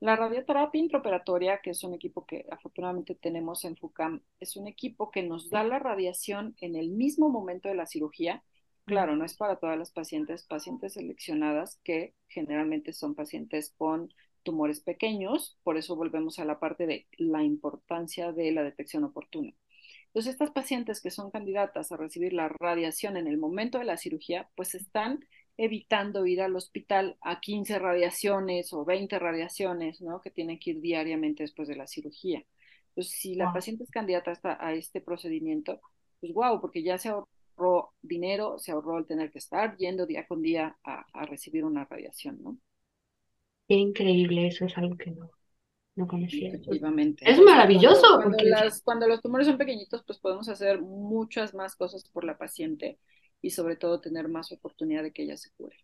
La radioterapia intraoperatoria, que es un equipo que afortunadamente tenemos en FUCAM, es un equipo que nos da la radiación en el mismo momento de la cirugía Claro, no es para todas las pacientes, pacientes seleccionadas que generalmente son pacientes con tumores pequeños, por eso volvemos a la parte de la importancia de la detección oportuna. Entonces, estas pacientes que son candidatas a recibir la radiación en el momento de la cirugía, pues están evitando ir al hospital a 15 radiaciones o 20 radiaciones, ¿no? Que tienen que ir diariamente después de la cirugía. Entonces, si la paciente es candidata a este procedimiento, pues wow, porque ya se ahorró dinero, se ahorró el tener que estar yendo día con día a, a recibir una radiación, ¿no? Qué increíble, eso es algo que no, no conocía. Efectivamente. Es maravilloso. Cuando, porque... las, cuando los tumores son pequeñitos, pues podemos hacer muchas más cosas por la paciente y sobre todo tener más oportunidad de que ella se cure.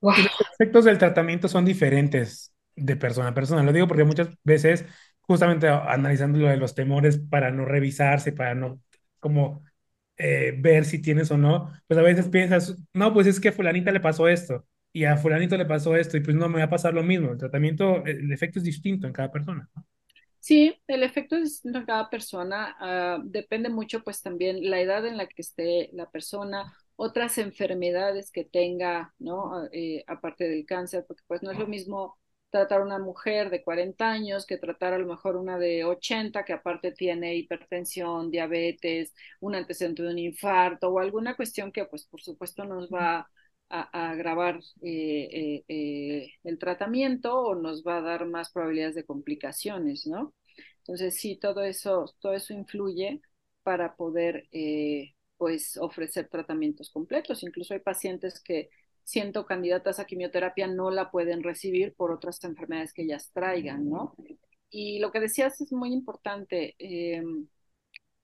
Wow. Los efectos del tratamiento son diferentes de persona a persona. Lo digo porque muchas veces, justamente analizando lo de los temores para no revisarse, para no como eh, ver si tienes o no, pues a veces piensas, no, pues es que a fulanita le pasó esto y a fulanito le pasó esto y pues no me va a pasar lo mismo. El tratamiento, el efecto es distinto en cada persona. ¿no? Sí, el efecto es distinto en cada persona. Uh, depende mucho pues también la edad en la que esté la persona, otras enfermedades que tenga, ¿no? Eh, aparte del cáncer, porque pues no es lo mismo tratar a una mujer de 40 años que tratar a lo mejor una de 80 que aparte tiene hipertensión, diabetes, un antecedente de un infarto o alguna cuestión que pues por supuesto nos va a, a agravar eh, eh, eh, el tratamiento o nos va a dar más probabilidades de complicaciones, ¿no? Entonces sí, todo eso, todo eso influye para poder pues ofrecer tratamientos completos. Incluso hay pacientes que siendo candidatas a quimioterapia no la pueden recibir por otras enfermedades que ellas traigan, ¿no? Y lo que decías es muy importante. Eh,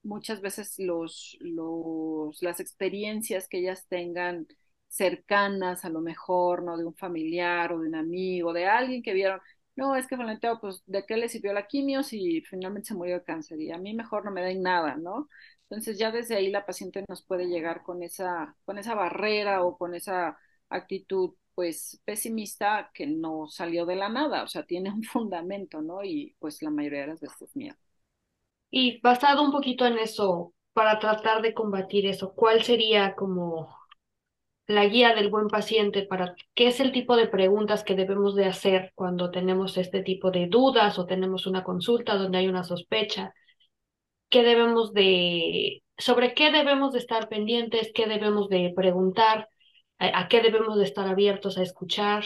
muchas veces los, los, las experiencias que ellas tengan cercanas, a lo mejor, ¿no? De un familiar o de un amigo, de alguien que vieron, no, es que Valenteo, pues, ¿de qué le sirvió la quimio si finalmente se murió de cáncer? Y a mí mejor no me den nada, ¿no? Entonces ya desde ahí la paciente nos puede llegar con esa, con esa barrera o con esa actitud pues pesimista que no salió de la nada, o sea, tiene un fundamento, ¿no? Y pues la mayoría de las veces es miedo. Y basado un poquito en eso, para tratar de combatir eso, ¿cuál sería como la guía del buen paciente para qué es el tipo de preguntas que debemos de hacer cuando tenemos este tipo de dudas o tenemos una consulta donde hay una sospecha? ¿Qué debemos de, sobre qué debemos de estar pendientes? ¿Qué debemos de preguntar? ¿A, qué debemos de estar abiertos a escuchar?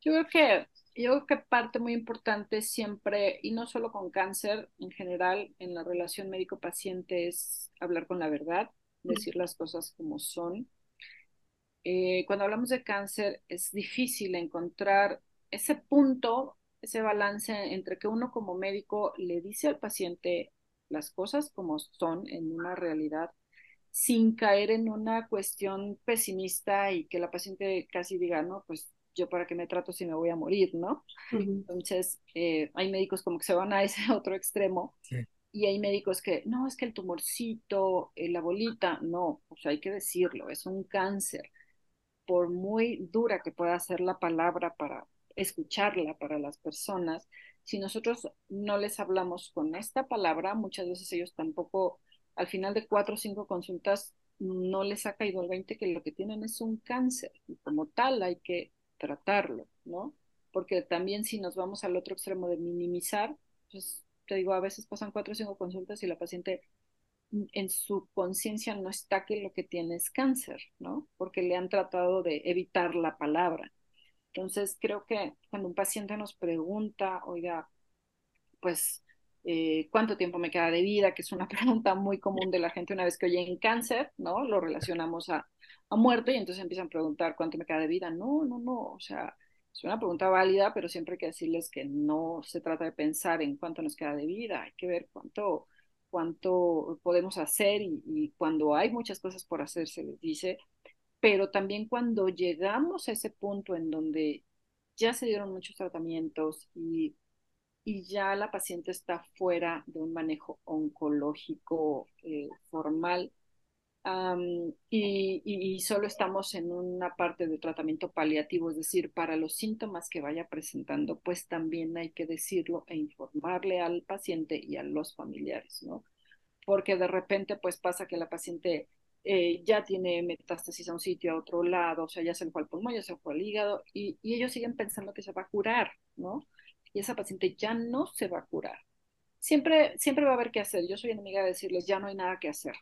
Yo creo que yo creo que parte muy importante siempre, y no solo con cáncer, en general, en la relación médico-paciente es hablar con la verdad, decir las cosas como son. Eh, cuando hablamos de cáncer es difícil encontrar ese punto, ese balance entre que uno como médico le dice al paciente las cosas como son en una realidad sin caer en una cuestión pesimista y que la paciente casi diga, no, pues yo para qué me trato si me voy a morir, ¿no? Entonces, eh, hay médicos como que se van a ese otro extremo y hay médicos que, no, es que el tumorcito, eh, la bolita, no, o sea, hay que decirlo, es un cáncer. Por muy dura que pueda ser la palabra para escucharla para las personas, si nosotros no les hablamos con esta palabra, muchas veces ellos tampoco al final de cuatro o cinco consultas no les ha caído el 20 que lo que tienen es un cáncer y como tal hay que tratarlo, ¿no? Porque también si nos vamos al otro extremo de minimizar, pues te digo, a veces pasan cuatro o cinco consultas y la paciente en su conciencia no está que lo que tiene es cáncer, ¿no? Porque le han tratado de evitar la palabra. Entonces, creo que cuando un paciente nos pregunta, oiga, pues eh, cuánto tiempo me queda de vida, que es una pregunta muy común de la gente una vez que oye en cáncer, ¿no? Lo relacionamos a, a muerte y entonces empiezan a preguntar cuánto me queda de vida. No, no, no, o sea, es una pregunta válida, pero siempre hay que decirles que no se trata de pensar en cuánto nos queda de vida, hay que ver cuánto, cuánto podemos hacer y, y cuando hay muchas cosas por hacer se les dice, pero también cuando llegamos a ese punto en donde ya se dieron muchos tratamientos y y ya la paciente está fuera de un manejo oncológico eh, formal y, solo estamos en una parte de tratamiento paliativo, es decir, para los síntomas que vaya presentando, pues también hay que decirlo e informarle al paciente y a los familiares, ¿no? Porque de repente pues pasa que la paciente eh, ya tiene metástasis a un sitio, a otro lado, o sea, ya se fue al pulmón, ya se fue al hígado, y, y ellos siguen pensando que se va a curar, ¿no? Y esa paciente ya no se va a curar. Siempre, siempre va a haber que hacer. Yo soy enemiga de decirles, ya no hay nada que hacer,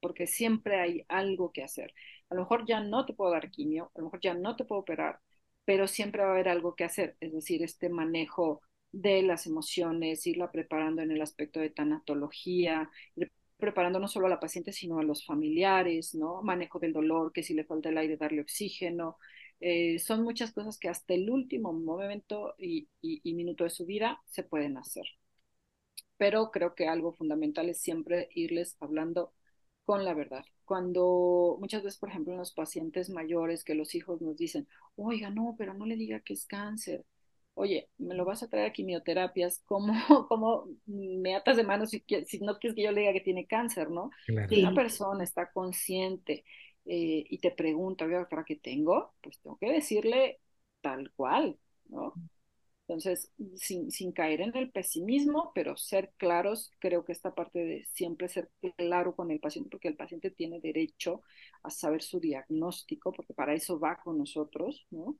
porque siempre hay algo que hacer. A lo mejor ya no te puedo dar quimio, a lo mejor ya no te puedo operar, pero siempre va a haber algo que hacer, es decir, este manejo de las emociones, irla preparando en el aspecto de tanatología, preparando no solo a la paciente, sino a los familiares, ¿no? Manejo del dolor, que si le falta el aire, darle oxígeno, eh, son muchas cosas que hasta el último momento y, minuto de su vida se pueden hacer. Pero creo que algo fundamental es siempre irles hablando con la verdad. Cuando muchas veces, por ejemplo, en los pacientes mayores que los hijos nos dicen, oiga, no, pero no le diga que es cáncer. Oye, me lo vas a traer a quimioterapias, ¿cómo, cómo me atas de manos si, si no quieres que yo le diga que tiene cáncer, no? Si una persona está consciente eh, y te pregunta, ¿para qué tengo? Pues tengo que decirle tal cual, ¿no? Entonces, sin, sin caer en el pesimismo, pero ser claros, creo que esta parte de siempre ser claro con el paciente, porque el paciente tiene derecho a saber su diagnóstico, porque para eso va con nosotros, ¿no?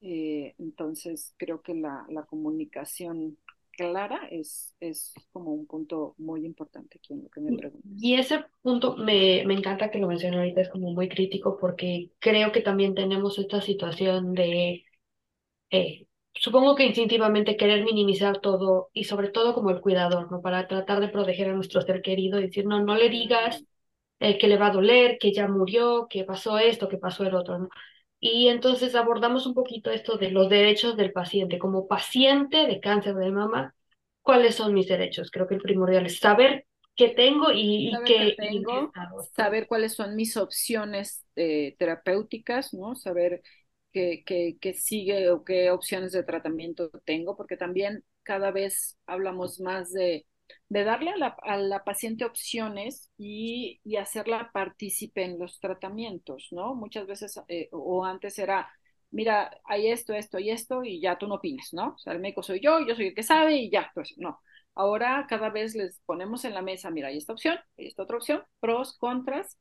Eh, entonces, creo que la, la comunicación clara es, es como un punto muy importante aquí en lo que me preguntas. Y ese punto me, me encanta que lo mencione ahorita, es como muy crítico porque creo que también tenemos esta situación de, eh, supongo que instintivamente querer minimizar todo y sobre todo como el cuidador, ¿no? Para tratar de proteger a nuestro ser querido y decir, no, no le digas eh, que le va a doler, que ya murió, que pasó esto, que pasó el otro, ¿no? Y entonces abordamos un poquito esto de los derechos del paciente. Como paciente de cáncer de mama, ¿cuáles son mis derechos? Creo que el primordial es saber qué tengo y, qué, tengo, saber cuáles son mis opciones eh, terapéuticas, ¿no? Saber qué, qué, qué sigue o qué opciones de tratamiento tengo, porque también cada vez hablamos más de de darle a la, a la paciente opciones y, hacerla partícipe en los tratamientos, ¿no? Muchas veces, eh, o antes era, mira, hay esto, esto y esto, y ya tú no opinas, ¿no? O sea, el médico soy yo, yo soy el que sabe y ya, pues no. Ahora cada vez les ponemos en la mesa, mira, hay esta opción, hay esta otra opción, pros, contras,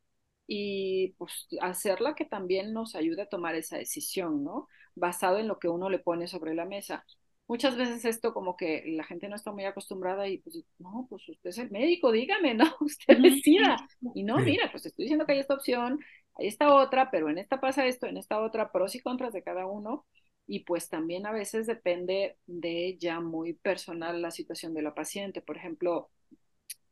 y pues hacerla que también nos ayude a tomar esa decisión, ¿no? Basado en lo que uno le pone sobre la mesa muchas veces esto como que la gente no está muy acostumbrada y pues, no, pues usted es el médico, dígame, ¿no? Usted decida. Y no, mira, pues estoy diciendo que hay esta opción, hay esta otra, pero en esta pasa esto, en esta otra, pros y contras de cada uno. Y pues también a veces depende de ya muy personal la situación de la paciente. Por ejemplo,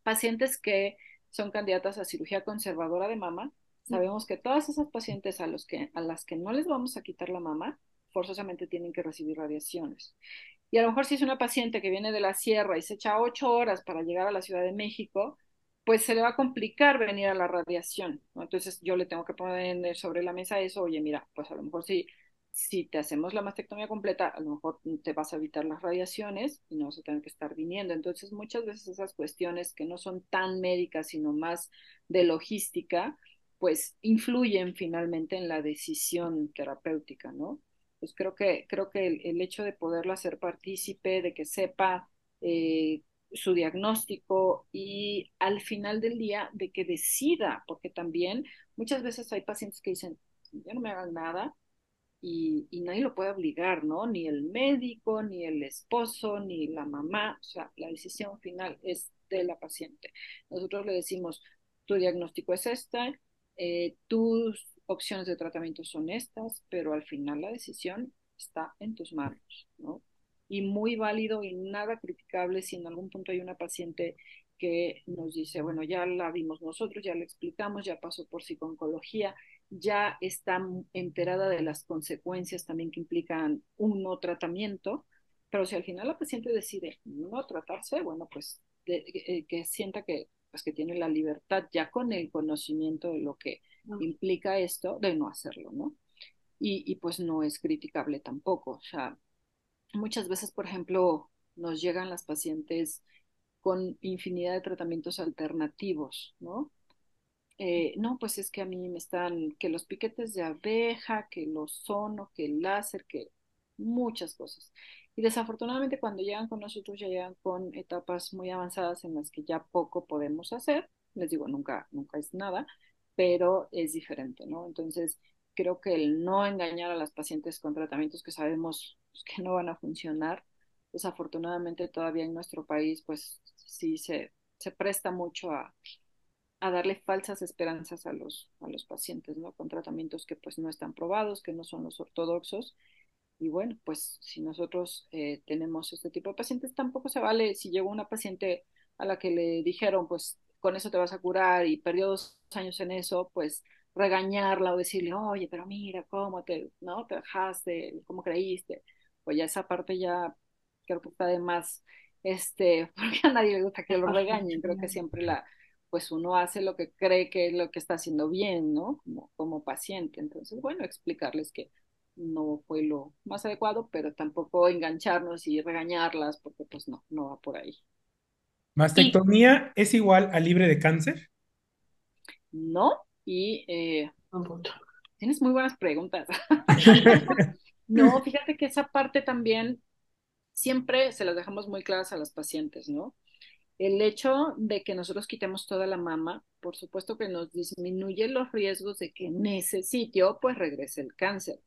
pacientes que son candidatas a cirugía conservadora de mama, sabemos que todas esas pacientes a, los que, a las que no les vamos a quitar la mama, forzosamente tienen que recibir radiaciones. Y a lo mejor si es una paciente que viene de la sierra y se echa ocho horas para llegar a la Ciudad de México, pues se le va a complicar venir a la radiación. Entonces yo le tengo que poner sobre la mesa eso, oye, mira, pues a lo mejor si, si te hacemos la mastectomía completa, a lo mejor te vas a evitar las radiaciones y no vas a tener que estar viniendo. Entonces muchas veces esas cuestiones que no son tan médicas, sino más de logística, pues influyen finalmente en la decisión terapéutica, ¿no? Pues creo que, creo que el, hecho de poderlo hacer partícipe, de que sepa eh, su diagnóstico y al final del día de que decida, porque también muchas veces hay pacientes que dicen, ya no me hagan nada y, y nadie lo puede obligar, ¿no? Ni el médico, ni el esposo, ni la mamá, o sea, la decisión final es de la paciente. Nosotros le decimos, tu diagnóstico es este, eh, tus opciones de tratamiento son estas, pero al final la decisión está en tus manos, ¿no? Y muy válido y nada criticable si en algún punto hay una paciente que nos dice, bueno, ya la vimos nosotros, ya la explicamos, ya pasó por psicooncología, ya está enterada de las consecuencias también que implican un no tratamiento, pero si al final la paciente decide no tratarse, bueno, pues eh, que sienta que, pues que tiene la libertad ya con el conocimiento de lo que implica esto de no hacerlo, ¿no? Y, y, pues no es criticable tampoco. O sea, muchas veces, por ejemplo, nos llegan las pacientes con infinidad de tratamientos alternativos, ¿no? Eh, no, pues es que a mí me están, que los piquetes de abeja, que los sono, que el láser, que muchas cosas. Y desafortunadamente cuando llegan con nosotros ya llegan con etapas muy avanzadas en las que ya poco podemos hacer. Les digo, nunca, nunca es nada, pero es diferente, ¿no? Entonces, creo que el no engañar a las pacientes con tratamientos que sabemos pues, que no van a funcionar, desafortunadamente todavía en nuestro país, pues sí se, se presta mucho a, a darle falsas esperanzas a los, a los pacientes, ¿no? Con tratamientos que pues no están probados, que no son los ortodoxos. Y bueno, pues si nosotros eh, tenemos este tipo de pacientes, tampoco se vale si llegó una paciente a la que le dijeron, pues con eso te vas a curar y perdió dos años en eso, pues regañarla o decirle, oye, pero mira, ¿cómo te, no, te dejaste? ¿Cómo creíste? Pues ya esa parte ya creo que está de más, este, porque a nadie le gusta que lo regañen, creo que siempre la, pues uno hace lo que cree que es lo que está haciendo bien, ¿no? Como, como paciente. Entonces, bueno, explicarles que no fue lo más adecuado, pero tampoco engancharnos y regañarlas, porque pues no, no va por ahí. ¿Mastectomía es igual a libre de cáncer? No, y eh, tienes muy buenas preguntas. no, fíjate que esa parte también siempre se las dejamos muy claras a las pacientes, ¿no? El hecho de que nosotros quitemos toda la mama, por supuesto que nos disminuye los riesgos de que en ese sitio pues regrese el cáncer,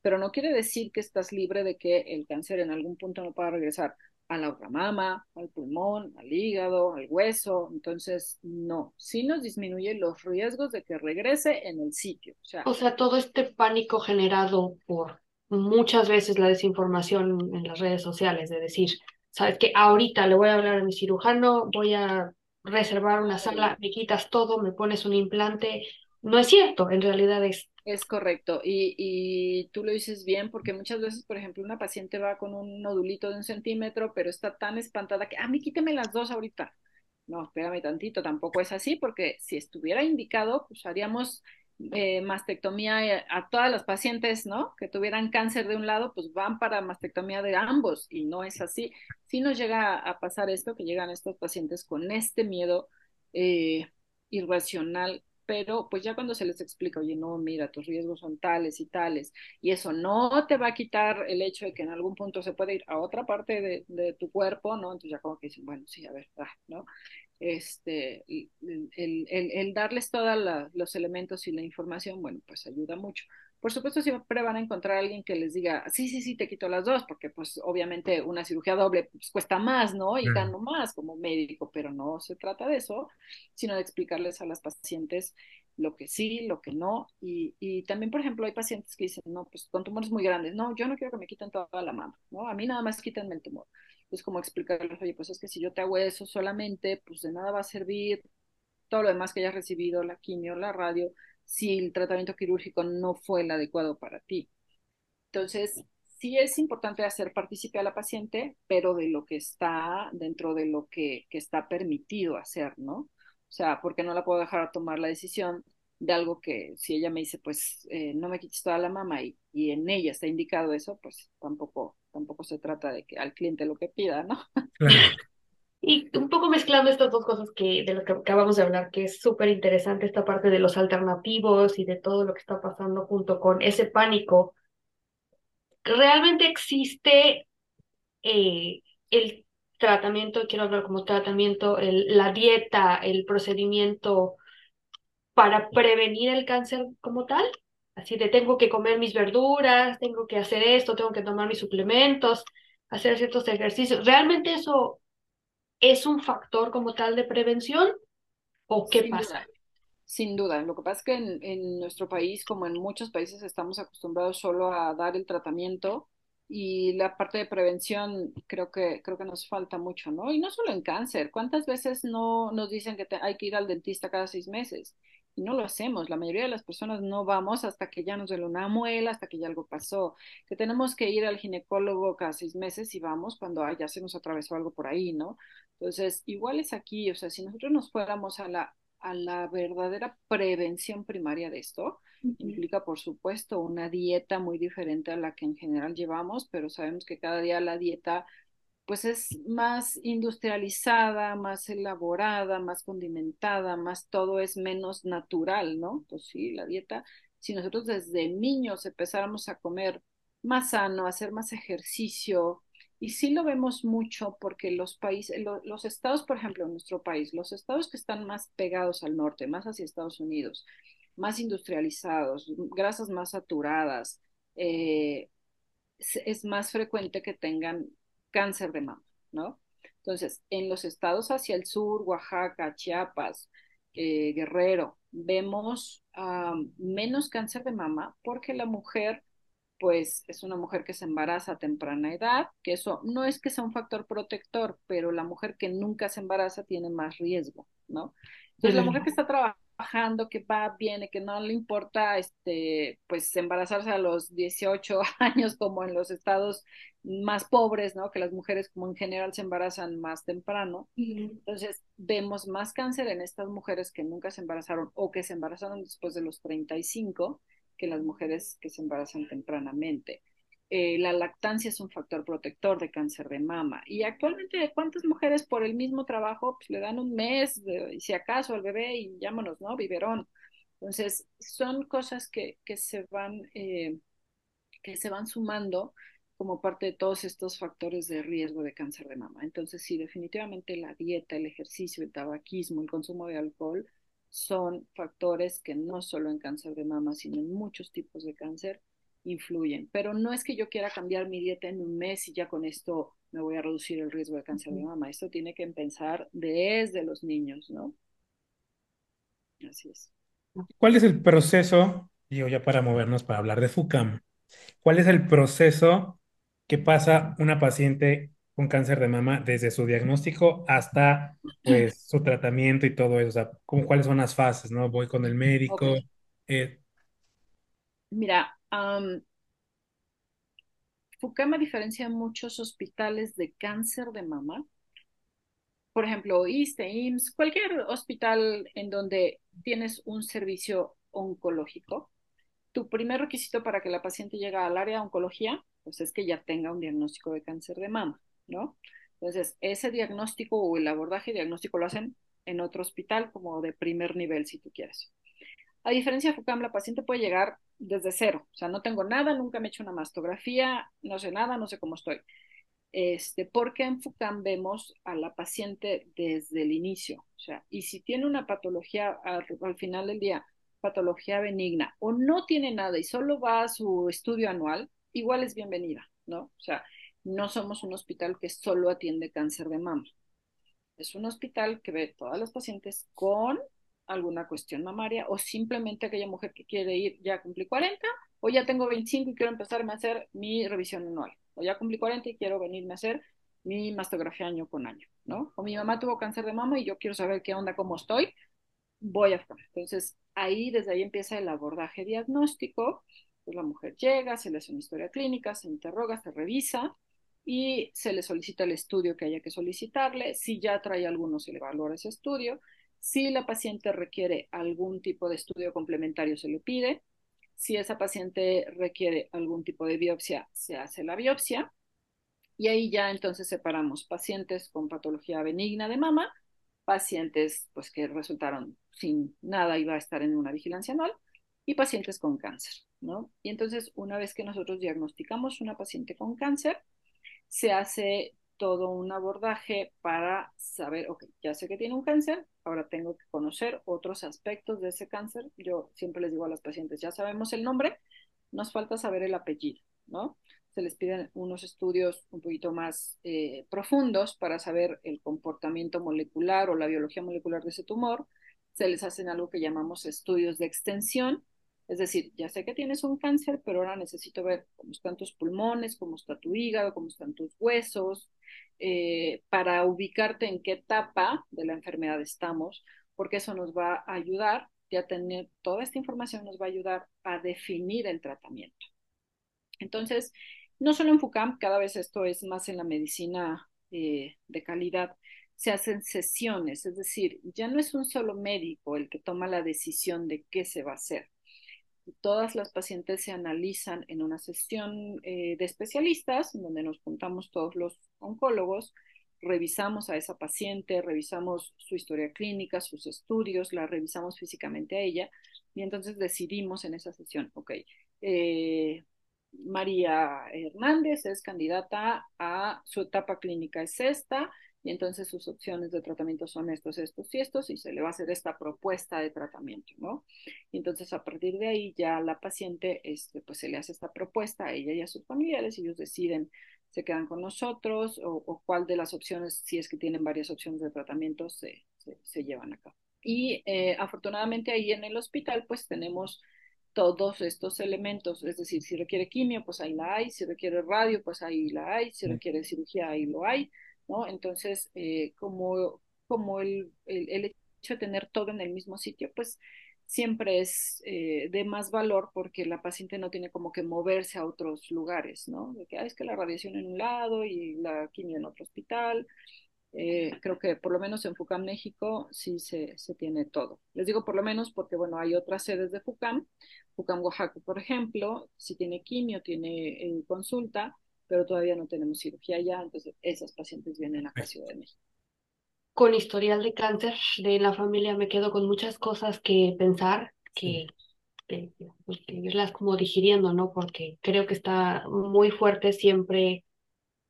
pero no quiere decir que estás libre de que el cáncer en algún punto no pueda regresar a la mama, al pulmón, al hígado, al hueso. Entonces, no, sí nos disminuye los riesgos de que regrese en el sitio. O sea, todo este pánico generado por muchas veces la desinformación en las redes sociales, de decir, sabes que ahorita le voy a hablar a mi cirujano, voy a reservar una sala, me quitas todo, me pones un implante. No es cierto, en realidad es Es correcto, y, y tú lo dices bien, porque muchas veces, por ejemplo, una paciente va con un nodulito de un centímetro, pero está tan espantada que, a mí quíteme las dos ahorita. No, espérame tantito, tampoco es así, porque si estuviera indicado, pues haríamos eh, mastectomía eh, a todas las pacientes, ¿no? Que tuvieran cáncer de un lado, pues van para mastectomía de ambos, y no es así. Si nos llega a pasar esto, que llegan estos pacientes con este miedo eh, irracional pero pues ya cuando se les explica, oye, no, mira, tus riesgos son tales y tales, y eso no te va a quitar el hecho de que en algún punto se puede ir a otra parte de, de tu cuerpo, ¿no? Entonces ya como que dicen, bueno, sí, a ver, ah, ¿no? Este, el, el, el, el darles todos los elementos y la información, bueno, pues ayuda mucho. Por supuesto, siempre van a encontrar a alguien que les diga, sí, sí, sí, te quito las dos, porque pues obviamente una cirugía doble pues, cuesta más, ¿no? Y gano más como médico, pero no se trata de eso, sino de explicarles a las pacientes lo que sí, lo que no. Y, y también, por ejemplo, hay pacientes que dicen, no, pues con tumores muy grandes, no, yo no quiero que me quiten toda la mama, ¿no? A mí nada más quítenme el tumor. Es como explicarles, oye, pues es que si yo te hago eso solamente, pues de nada va a servir todo lo demás que hayas recibido, la quimio, la radio, si el tratamiento quirúrgico no fue el adecuado para ti. Entonces, sí es importante hacer partícipe a la paciente, pero de lo que está dentro de lo que, que está permitido hacer, ¿no? O sea, porque no la puedo dejar tomar la decisión de algo que si ella me dice, pues eh, no me quites toda la mama y, y, en ella está indicado eso, pues tampoco, tampoco se trata de que al cliente lo que pida, ¿no? Claro. Y un poco mezclando estas dos cosas que de lo que acabamos de hablar, que es súper interesante esta parte de los alternativos y de todo lo que está pasando junto con ese pánico. ¿Realmente existe eh, el tratamiento, quiero hablar como tratamiento, el, la dieta, el procedimiento para prevenir el cáncer como tal? Así de tengo que comer mis verduras, tengo que hacer esto, tengo que tomar mis suplementos, hacer ciertos ejercicios. ¿Realmente eso es un factor como tal de prevención o qué Sin pasa? duda, sin duda. Lo que pasa es que en, en nuestro país, como en muchos países, estamos acostumbrados solo a dar el tratamiento y la parte de prevención creo que, creo que nos falta mucho, ¿no? Y no solo en cáncer. ¿Cuántas veces no nos dicen que te- hay que ir al dentista cada seis meses? Y no lo hacemos. La mayoría de las personas no vamos hasta que ya nos duele una muela, hasta que ya algo pasó. Que tenemos que ir al ginecólogo cada seis meses y vamos cuando ah, ya se nos atravesó algo por ahí, ¿no? Entonces, igual es aquí, o sea, si nosotros nos fuéramos a la, a la verdadera prevención primaria de esto, implica, por supuesto, una dieta muy diferente a la que en general llevamos, pero sabemos que cada día la dieta pues es más industrializada, más elaborada, más condimentada, más todo es menos natural, ¿no? Pues sí, la dieta, si nosotros desde niños empezáramos a comer más sano, a hacer más ejercicio, y sí lo vemos mucho porque los países, lo- los estados, por ejemplo, en nuestro país, los estados que están más pegados al norte, más hacia Estados Unidos, más industrializados, grasas más saturadas, eh, es, más frecuente que tengan cáncer de mama, ¿no? Entonces, en los estados hacia el sur, Oaxaca, Chiapas, eh, Guerrero, vemos um, menos cáncer de mama porque la mujer, pues, es una mujer que se embaraza a temprana edad, que eso no es que sea un factor protector, pero la mujer que nunca se embaraza tiene más riesgo, ¿no? Entonces, la mujer que está trabajando, que va, viene, que no le importa, este, pues embarazarse a los 18 años como en los estados más pobres, ¿no? Que las mujeres como en general se embarazan más temprano. Entonces, vemos más cáncer en estas mujeres que nunca se embarazaron o que se embarazaron después de los 35 que las mujeres que se embarazan tempranamente. Eh, la lactancia es un factor protector de cáncer de mama. Y actualmente, ¿cuántas mujeres por el mismo trabajo pues, le dan un mes, de, si acaso, al bebé y llámonos, ¿no? Biberón. Entonces, son cosas que, que se van, eh, que se van sumando como parte de todos estos factores de riesgo de cáncer de mama. Entonces, sí, definitivamente la dieta, el ejercicio, el tabaquismo, el consumo de alcohol son factores que no solo en cáncer de mama, sino en muchos tipos de cáncer influyen. Pero no es que yo quiera cambiar mi dieta en un mes y ya con esto me voy a reducir el riesgo de cáncer de mama. Esto tiene que empezar desde los niños, ¿no? Así es. ¿Cuál es el proceso, digo ya para movernos para hablar de FUCAM, cuál es el proceso que pasa una paciente con cáncer de mama desde su diagnóstico hasta pues su tratamiento y todo eso? O sea, ¿cómo- ¿cuáles son las fases, no? Voy con el médico. Eh, Mira, Fukama diferencia muchos hospitales de cáncer de mama. Por ejemplo, ISSSTE, IMSS, cualquier hospital en donde tienes un servicio oncológico. Tu primer requisito para que la paciente llegue al área de oncología, pues es que ya tenga un diagnóstico de cáncer de mama, ¿no? Entonces, ese diagnóstico o el abordaje diagnóstico lo hacen en otro hospital como de primer nivel, si tú quieres. A diferencia de FUCAM, la paciente puede llegar desde cero, o sea, no tengo nada, nunca me he hecho una mastografía, no sé nada, no sé cómo estoy. Este, porque en FUCAM vemos a la paciente desde el inicio, o sea, y si tiene una patología al, al final del día, patología benigna, o no tiene nada y solo va a su estudio anual, igual es bienvenida, ¿no? O sea, no somos un hospital que solo atiende cáncer de mama. Es un hospital que ve todas las pacientes con alguna cuestión mamaria o simplemente aquella mujer que quiere ir, ya cumplí 40 o ya tengo 25 y quiero empezarme a hacer mi revisión anual o ya cumplí 40 y quiero venirme a hacer mi mastografía año con año, ¿no? O mi mamá tuvo cáncer de mama y yo quiero saber qué onda, cómo estoy, voy a. Entonces, ahí, desde ahí empieza el abordaje diagnóstico, pues la mujer llega, se le hace una historia clínica, se interroga, se revisa y se le solicita el estudio que haya que solicitarle. Si ya trae alguno, se le valora ese estudio. Si la paciente requiere algún tipo de estudio complementario, se le pide. Si esa paciente requiere algún tipo de biopsia, se hace la biopsia. Y ahí ya entonces separamos pacientes con patología benigna de mama, pacientes pues que resultaron sin nada y va a estar en una vigilancia anual, y pacientes con cáncer, ¿no? Y entonces una vez que nosotros diagnosticamos una paciente con cáncer, se hace todo un abordaje para saber, ok, ya sé que tiene un cáncer, ahora tengo que conocer otros aspectos de ese cáncer. Yo siempre les digo a las pacientes, ya sabemos el nombre, nos falta saber el apellido, ¿no? Se les piden unos estudios un poquito más eh, profundos para saber el comportamiento molecular o la biología molecular de ese tumor. Se les hacen algo que llamamos estudios de extensión, es decir, ya sé que tienes un cáncer, pero ahora necesito ver cómo están tus pulmones, cómo está tu hígado, cómo están tus huesos, eh, para ubicarte en qué etapa de la enfermedad estamos, porque eso nos va a ayudar, ya tener toda esta información nos va a ayudar a definir el tratamiento. Entonces, no solo en FUCAM, cada vez esto es más en la medicina eh, de calidad, se hacen sesiones, es decir, ya no es un solo médico el que toma la decisión de qué se va a hacer todas las pacientes se analizan en una sesión eh, de especialistas, donde nos juntamos todos los oncólogos, revisamos a esa paciente, revisamos su historia clínica, sus estudios, la revisamos físicamente a ella y entonces decidimos en esa sesión, ok, eh, María Hernández es candidata a su etapa clínica es esta, y entonces sus opciones de tratamiento son estos, estos y estos, y se le va a hacer esta propuesta de tratamiento, ¿no? Y entonces a partir de ahí ya la paciente, este, pues se le hace esta propuesta a ella y a sus familiares, y ellos deciden, se quedan con nosotros, o, o cuál de las opciones, si es que tienen varias opciones de tratamiento, se, se, se llevan a cabo. Y eh, afortunadamente ahí en el hospital, pues tenemos todos estos elementos, es decir, si requiere quimio, pues ahí la hay, si requiere radio, pues ahí la hay, si requiere cirugía, ahí lo hay, ¿no? Entonces, eh, como, como el, el, hecho de tener todo en el mismo sitio, pues siempre es eh, de más valor porque la paciente no tiene como que moverse a otros lugares, ¿no? Es que la radiación en un lado y la quimio en otro hospital. Eh, creo que por lo menos en FUCAM México sí se, se, tiene todo. Les digo por lo menos porque, bueno, hay otras sedes de FUCAM. FUCAM Oaxaca, por ejemplo, sí tiene quimio, tiene consulta, pero todavía no tenemos cirugía ya, entonces esas pacientes vienen a la Ciudad de México. Con historial de cáncer de la familia me quedo con muchas cosas que pensar, que, que, pues, que irlas como digiriendo, ¿no? Porque creo que está muy fuerte siempre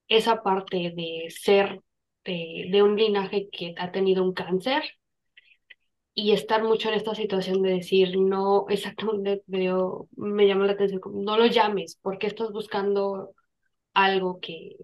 esa parte de ser de, de, un linaje que ha tenido un cáncer y estar mucho en esta situación de decir, no, exactamente, veo, me llama la atención, no lo llames, porque estás buscando algo que,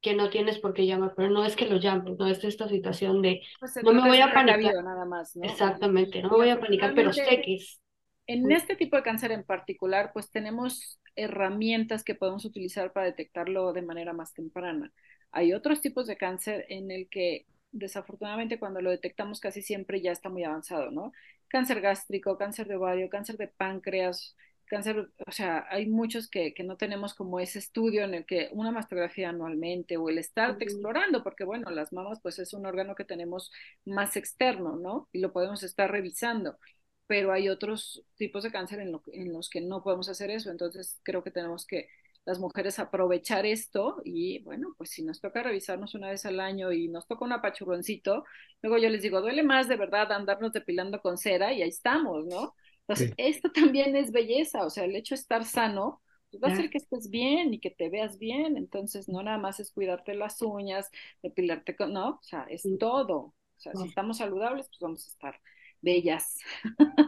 que no tienes por qué llamar, pero no es que lo llames, no es esta situación de, pues no me voy a panicar. Nada más, ¿no? Exactamente, no me voy a panicar, pero sé que es. En este tipo de cáncer en particular, pues tenemos herramientas que podemos utilizar para detectarlo de manera más temprana Hay otros tipos de cáncer en el que desafortunadamente cuando lo detectamos casi siempre ya está muy avanzado, ¿no? Cáncer gástrico, cáncer de ovario, cáncer de páncreas, cáncer, o sea, hay muchos que, que, no tenemos como ese estudio en el que una mastografía anualmente o el estarte uh -huh. explorando, porque bueno, las mamas pues es un órgano que tenemos más externo, ¿no? Y lo podemos estar revisando, pero hay otros tipos de cáncer en, lo, en los que no podemos hacer eso, entonces creo que tenemos que las mujeres aprovechar esto y bueno, pues si nos toca revisarnos una vez al año y nos toca un apachurroncito, luego yo les digo, duele más de verdad andarnos depilando con cera y ahí estamos, ¿no? Entonces, sí. esto también es belleza, o sea, el hecho de estar sano pues va a hacer que estés bien y que te veas bien, entonces no nada más es cuidarte las uñas, depilarte con, no, o sea, es todo, o sea, si estamos saludables, pues vamos a estar bellas.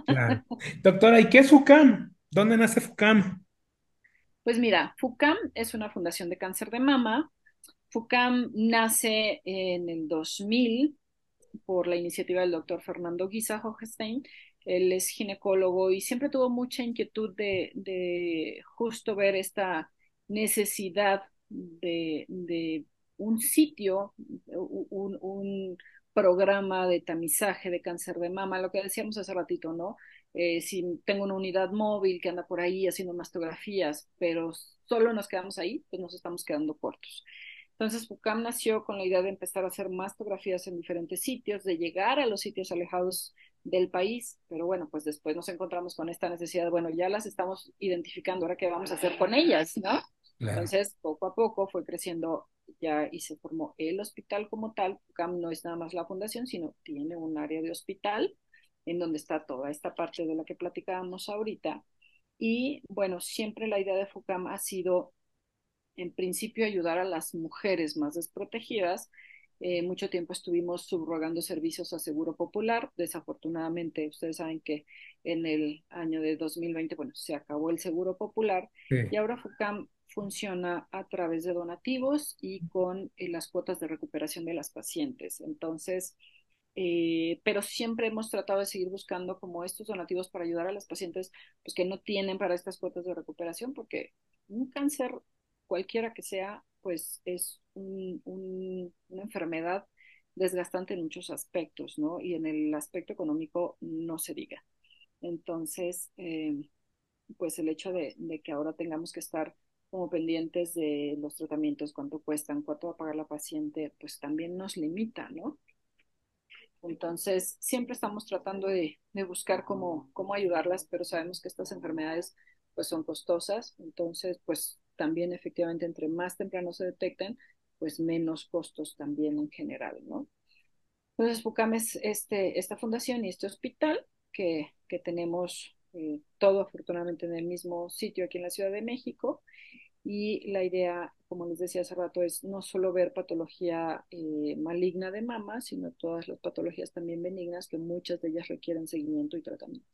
Claro. Doctora, ¿y qué es FUCAM? ¿Dónde nace FUCAM? Pues mira, FUCAM es una fundación de cáncer de mama. FUCAM nace en el 2000 por la iniciativa del doctor Fernando Guisa Hochstein. Él es ginecólogo y siempre tuvo mucha inquietud de, de justo ver esta necesidad de, de un sitio, un, un, programa de tamizaje de cáncer de mama, lo que decíamos hace ratito, ¿no? Eh, si tengo una unidad móvil que anda por ahí haciendo mastografías, pero solo nos quedamos ahí, pues nos estamos quedando cortos. Entonces, FUCAM nació con la idea de empezar a hacer mastografías en diferentes sitios, de llegar a los sitios alejados del país, pero bueno, pues después nos encontramos con esta necesidad, bueno, ya las estamos identificando, ahora qué vamos a hacer con ellas, ¿no? Claro. Entonces, poco a poco fue creciendo ya y se formó el hospital como tal. FUCAM no es nada más la fundación, sino tiene un área de hospital en donde está toda esta parte de la que platicábamos ahorita. Y bueno, siempre la idea de FUCAM ha sido, en principio, ayudar a las mujeres más desprotegidas. Eh, mucho tiempo estuvimos subrogando servicios a Seguro Popular. Desafortunadamente, ustedes saben que en el año de 2020, bueno, se acabó el Seguro Popular sí. y ahora FUCAM funciona a través de donativos y con eh, las cuotas de recuperación de las pacientes. Entonces, eh, pero siempre hemos tratado de seguir buscando como estos donativos para ayudar a las pacientes pues, que no tienen para estas cuotas de recuperación, porque un cáncer, cualquiera que sea, pues es un, un, una enfermedad desgastante en muchos aspectos, ¿no? Y en el aspecto económico no se diga. Entonces, eh, pues el hecho de, de que ahora tengamos que estar como pendientes de los tratamientos, cuánto cuestan, cuánto va a pagar la paciente, pues también nos limita, ¿no? Entonces, siempre estamos tratando de, de, buscar cómo, cómo ayudarlas, pero sabemos que estas enfermedades pues son costosas, entonces pues también efectivamente entre más temprano se detecten, pues menos costos también en general, ¿no? Entonces, FUCAM es este, esta fundación y este hospital que, que tenemos eh, todo afortunadamente en el mismo sitio aquí en la Ciudad de México y la idea, como les decía hace rato, es no solo ver patología eh, maligna de mama, sino todas las patologías también benignas, que muchas de ellas requieren seguimiento y tratamiento.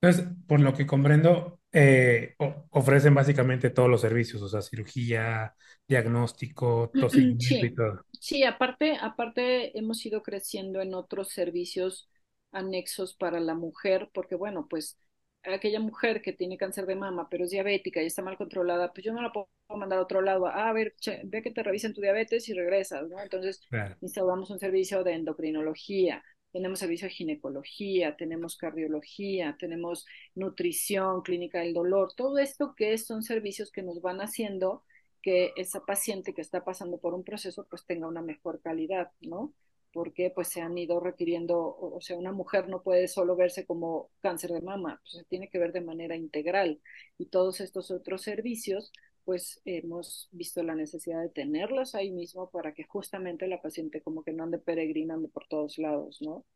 Entonces, por lo que comprendo, eh, ofrecen básicamente todos los servicios, o sea, cirugía, diagnóstico, todo seguimiento sí, y todo. Sí, aparte, aparte hemos ido creciendo en otros servicios anexos para la mujer, porque bueno, pues aquella mujer que tiene cáncer de mama, pero es diabética y está mal controlada, pues yo no la puedo mandar a otro lado. Ah, a ver, che, ve que te revisen tu diabetes y regresas, ¿no? Entonces, claro. instauramos un servicio de endocrinología, tenemos servicio de ginecología, tenemos cardiología, tenemos nutrición, clínica del dolor, todo esto que son servicios que nos van haciendo que esa paciente que está pasando por un proceso pues tenga una mejor calidad, ¿no? porque pues se han ido requiriendo, o sea, una mujer no puede solo verse como cáncer de mama, pues se tiene que ver de manera integral y todos estos otros servicios pues hemos visto la necesidad de tenerlos ahí mismo para que justamente la paciente como que no ande peregrinando por todos lados, ¿no?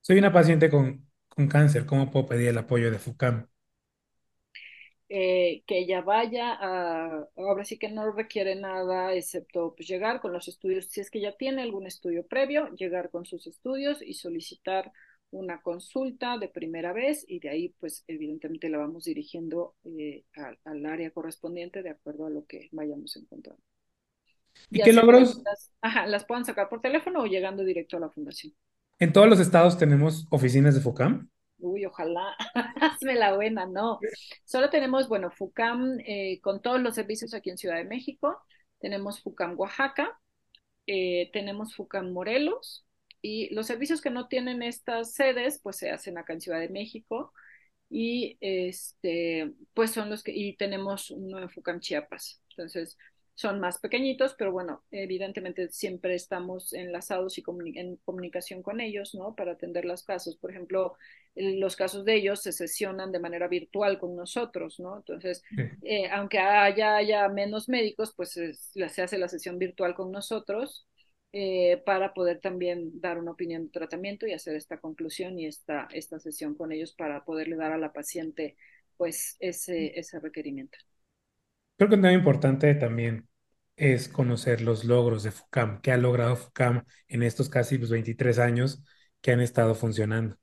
Soy una paciente con, con cáncer, ¿cómo puedo pedir el apoyo de FUCAM? Eh, que ella vaya a, ahora sí que no requiere nada excepto pues, llegar con los estudios, si es que ya tiene algún estudio previo, llegar con sus estudios y solicitar una consulta de primera vez y de ahí pues evidentemente la vamos dirigiendo eh, al, al, área correspondiente de acuerdo a lo que vayamos encontrando. ¿Y, ¿Y qué logros? Las, ajá, las puedan sacar por teléfono o llegando directo a la fundación. ¿En todos los estados tenemos oficinas de FUCAM? Uy, ojalá, hazme la buena, no. Solo tenemos, bueno, FUCAM eh, con todos los servicios aquí en Ciudad de México. tenemos FUCAM Oaxaca, eh, tenemos FUCAM Morelos y los servicios que no tienen estas sedes pues se hacen acá en Ciudad de México y este pues son los que y tenemos uno en FUCAM Chiapas. Entonces, son más pequeñitos, pero bueno, evidentemente siempre estamos enlazados y en comunicación con ellos, ¿no? Para atender los casos. Por ejemplo, los casos de ellos se sesionan de manera virtual con nosotros, ¿no? Entonces, eh, aunque haya, haya menos médicos, pues se hace la sesión virtual con nosotros eh, para poder también dar una opinión de tratamiento y hacer esta conclusión y esta, esta sesión con ellos para poderle dar a la paciente, pues, ese, ese requerimiento. Creo que un tema importante también es conocer los logros de FUCAM, qué ha logrado FUCAM en estos casi 23 pues, años que han estado funcionando.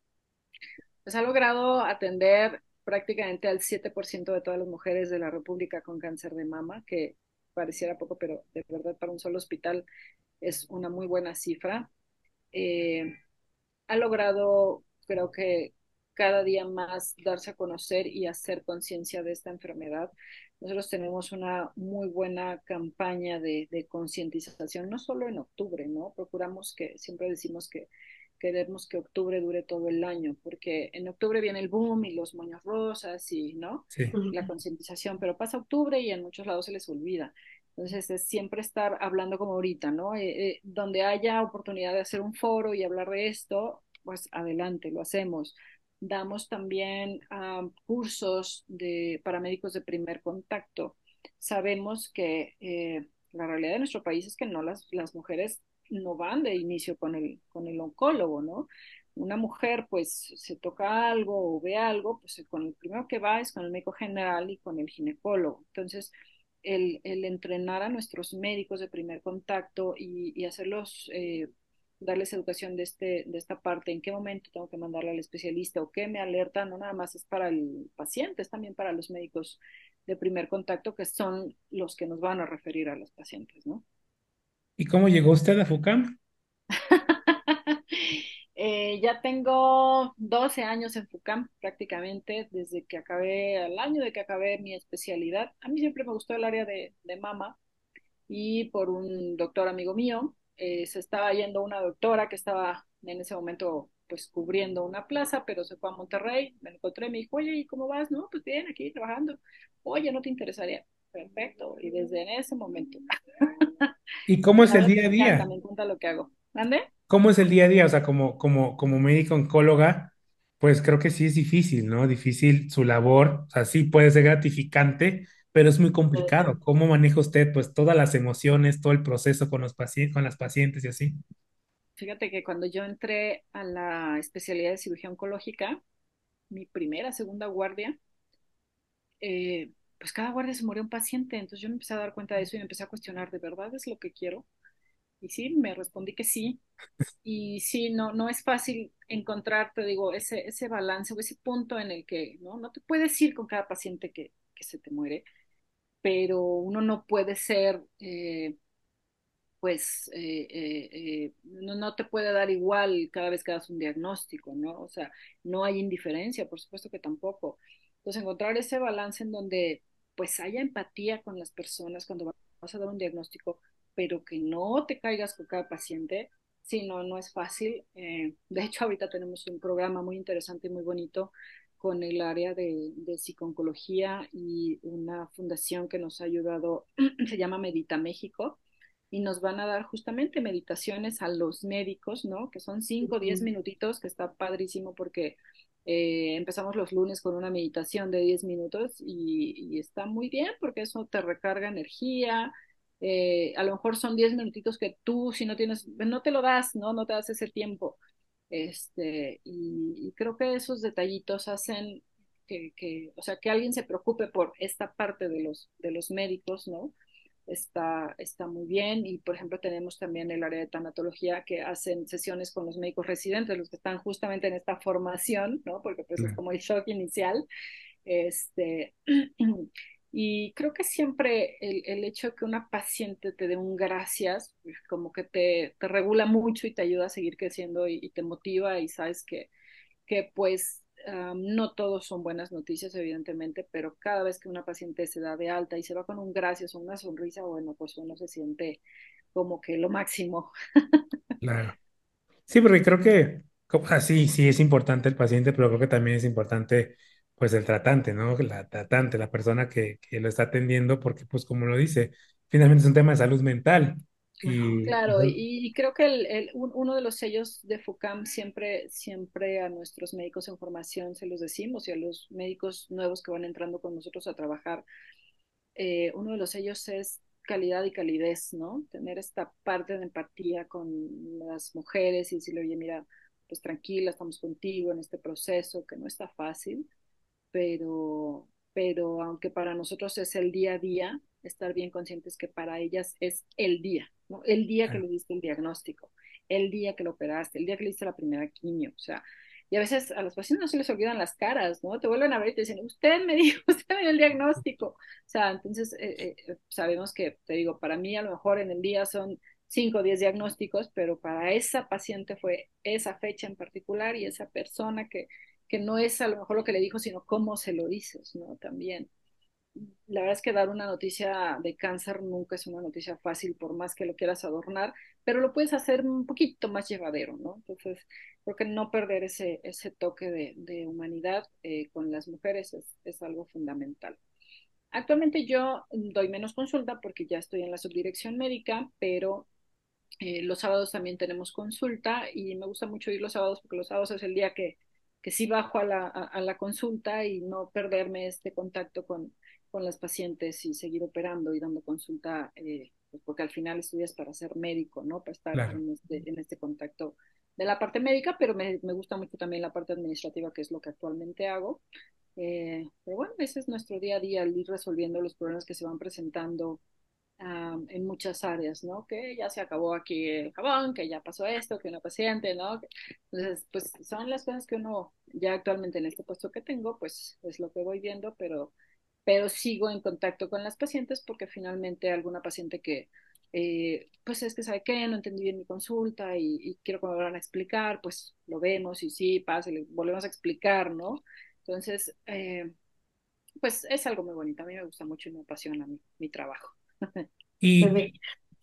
Pues ha logrado atender prácticamente al 7% de todas las mujeres de la República con cáncer de mama, que pareciera poco, pero de verdad para un solo hospital es una muy buena cifra. Eh, ha logrado, creo que cada día más darse a conocer y hacer conciencia de esta enfermedad. Nosotros tenemos una muy buena campaña de, concientización, no solo en octubre, ¿no? Procuramos que, siempre decimos que queremos que octubre dure todo el año, porque en octubre viene el boom y los moños rosas y, ¿no? La concientización, pero pasa octubre y en muchos lados se les olvida. Entonces es siempre estar hablando como ahorita, ¿no? Eh, eh, donde haya oportunidad de hacer un foro y hablar de esto, pues adelante, lo hacemos. Damos también cursos de, para médicos de primer contacto. Sabemos que eh, la realidad de nuestro país es que no las, las mujeres no van de inicio con el, con el oncólogo, ¿no? Una mujer pues se toca algo o ve algo, pues con el primero que va es con el médico general y con el ginecólogo. Entonces, el, el entrenar a nuestros médicos de primer contacto y, hacerlos eh, darles educación de, este, de esta parte, en qué momento tengo que mandarle al especialista o qué me alerta, no nada más es para el paciente, es también para los médicos de primer contacto que son los que nos van a referir a los pacientes, ¿no? ¿Y cómo llegó usted a FUCAM? Eh, ya tengo 12 años en FUCAM prácticamente, desde que acabé, al año de que acabé mi especialidad. A mí siempre me gustó el área de, de mama y por un doctor amigo mío eh, se estaba yendo una doctora que estaba en ese momento pues cubriendo una plaza, pero se fue a Monterrey, me encontré, me dijo, oye, ¿y cómo vas? No, pues bien, aquí trabajando. Oye, ¿no te interesaría? Perfecto, y desde ese momento. ¿Y cómo es el día a día? Me encanta lo que hago. ¿Ande? ¿Cómo es el día a día? O sea, como, como, como médico oncóloga, pues creo que sí es difícil, ¿no? Difícil su labor, o sea, sí puede ser gratificante, pero es muy complicado. ¿Cómo maneja usted pues todas las emociones, todo el proceso con los pacientes, con las pacientes y así? Fíjate que cuando yo entré a la especialidad de cirugía oncológica, mi primera, segunda guardia, eh, pues cada guardia se murió un paciente, entonces yo me empecé a dar cuenta de eso y me empecé a cuestionar, ¿de verdad es lo que quiero? Y sí, me respondí que sí. Y sí, no, no es fácil encontrar, te digo, ese, ese balance o ese punto en el que no, no te puedes ir con cada paciente que, que se te muere, pero uno no puede ser, eh, pues, eh, eh, no, no, te puede dar igual cada vez que das un diagnóstico, ¿no? O sea, no hay indiferencia, por supuesto que tampoco. Entonces, encontrar ese balance en donde, pues, haya empatía con las personas cuando vas a dar un diagnóstico, pero que no te caigas con cada paciente, sí, no, no es fácil. de hecho, ahorita tenemos un programa muy interesante y muy bonito con el área de, de psiconcología y una fundación que nos ha ayudado, se llama Medita México, y nos van a dar justamente meditaciones a los médicos, ¿no? Que son 5 o 10 minutitos, que está padrísimo porque eh, empezamos los lunes con una meditación de 10 minutos y, está muy bien porque eso te recarga energía. Eh, a lo mejor son 10 minutitos que tú, si no tienes, no te lo das, ¿no? No te das ese tiempo. Este, y, creo que esos detallitos hacen que, que, o sea, que alguien se preocupe por esta parte de los, de los médicos, ¿no? Está, está muy bien. Y, por ejemplo, tenemos también el área de tanatología que hacen sesiones con los médicos residentes, los que están justamente en esta formación, ¿no? Porque pues es como el shock inicial. Este, Y creo que siempre el, el, hecho de que una paciente te dé un gracias, pues, como que te, te regula mucho y te ayuda a seguir creciendo y, te motiva y sabes que, que pues um, no todos son buenas noticias, evidentemente, pero cada vez que una paciente se da de alta y se va con un gracias o una sonrisa, bueno, pues uno se siente como que lo máximo. Claro. Sí, porque creo que, así, sí, sí es importante el paciente, pero creo que también es importante, pues, el tratante, ¿no? La tratante, la persona que, que lo está atendiendo, porque, pues, como lo dice, finalmente es un tema de salud mental. Y, Claro, y, y creo que el, el- un- uno de los sellos de FUCAM siempre, siempre a nuestros médicos en formación se los decimos y a los médicos nuevos que van entrando con nosotros a trabajar, eh, uno de los sellos es calidad y calidez, ¿no? Tener esta parte de empatía con las mujeres y decirle, oye, mira, pues tranquila, estamos contigo en este proceso que no está fácil pero, pero aunque para nosotros es el día a día, estar bien conscientes que para ellas es el día, ¿no? El día que le diste el diagnóstico, el día que lo operaste, el día que le diste la primera quimio, o sea, y a veces a los pacientes no se les olvidan las caras, ¿no? Te vuelven a ver y te dicen, usted me dijo, usted me dio el diagnóstico. O sea, entonces eh, eh, sabemos que, te digo, para mí a lo mejor en el día son 5 o 10 diagnósticos, pero para esa paciente fue esa fecha en particular y esa persona que que no es a lo mejor lo que le dijo, sino cómo se lo dices, ¿no? También. La verdad es que dar una noticia de cáncer nunca es una noticia fácil, por más que lo quieras adornar, pero lo puedes hacer un poquito más llevadero, ¿no? Entonces, creo que no perder ese, ese toque de, de humanidad eh, con las mujeres es, es algo fundamental. Actualmente yo doy menos consulta porque ya estoy en la subdirección médica, pero eh, los sábados también tenemos consulta y me gusta mucho ir los sábados porque los sábados es el día que, que sí bajo a la, a, a la consulta y no perderme este contacto con, con las pacientes y seguir operando y dando consulta, eh, pues porque al final estudias para ser médico, ¿no? Para estar claro. en este, en este contacto de la parte médica, pero me, me gusta mucho también la parte administrativa, que es lo que actualmente hago. Eh, pero bueno, ese es nuestro día a día, el ir resolviendo los problemas que se van presentando um, en muchas áreas, ¿no? Que ya se acabó aquí el jabón, que ya pasó esto, que una paciente, ¿no? Entonces, pues son las cosas que uno ya actualmente en este puesto que tengo, pues es lo que voy viendo, pero, pero sigo en contacto con las pacientes porque finalmente alguna paciente que, eh, pues es que sabe qué, no entendí bien mi consulta y, quiero que me van a explicar, pues lo vemos y sí, pasa, volvemos a explicar, ¿no? Entonces, eh, pues es algo muy bonito, a mí me gusta mucho y me apasiona mi, mi trabajo. Y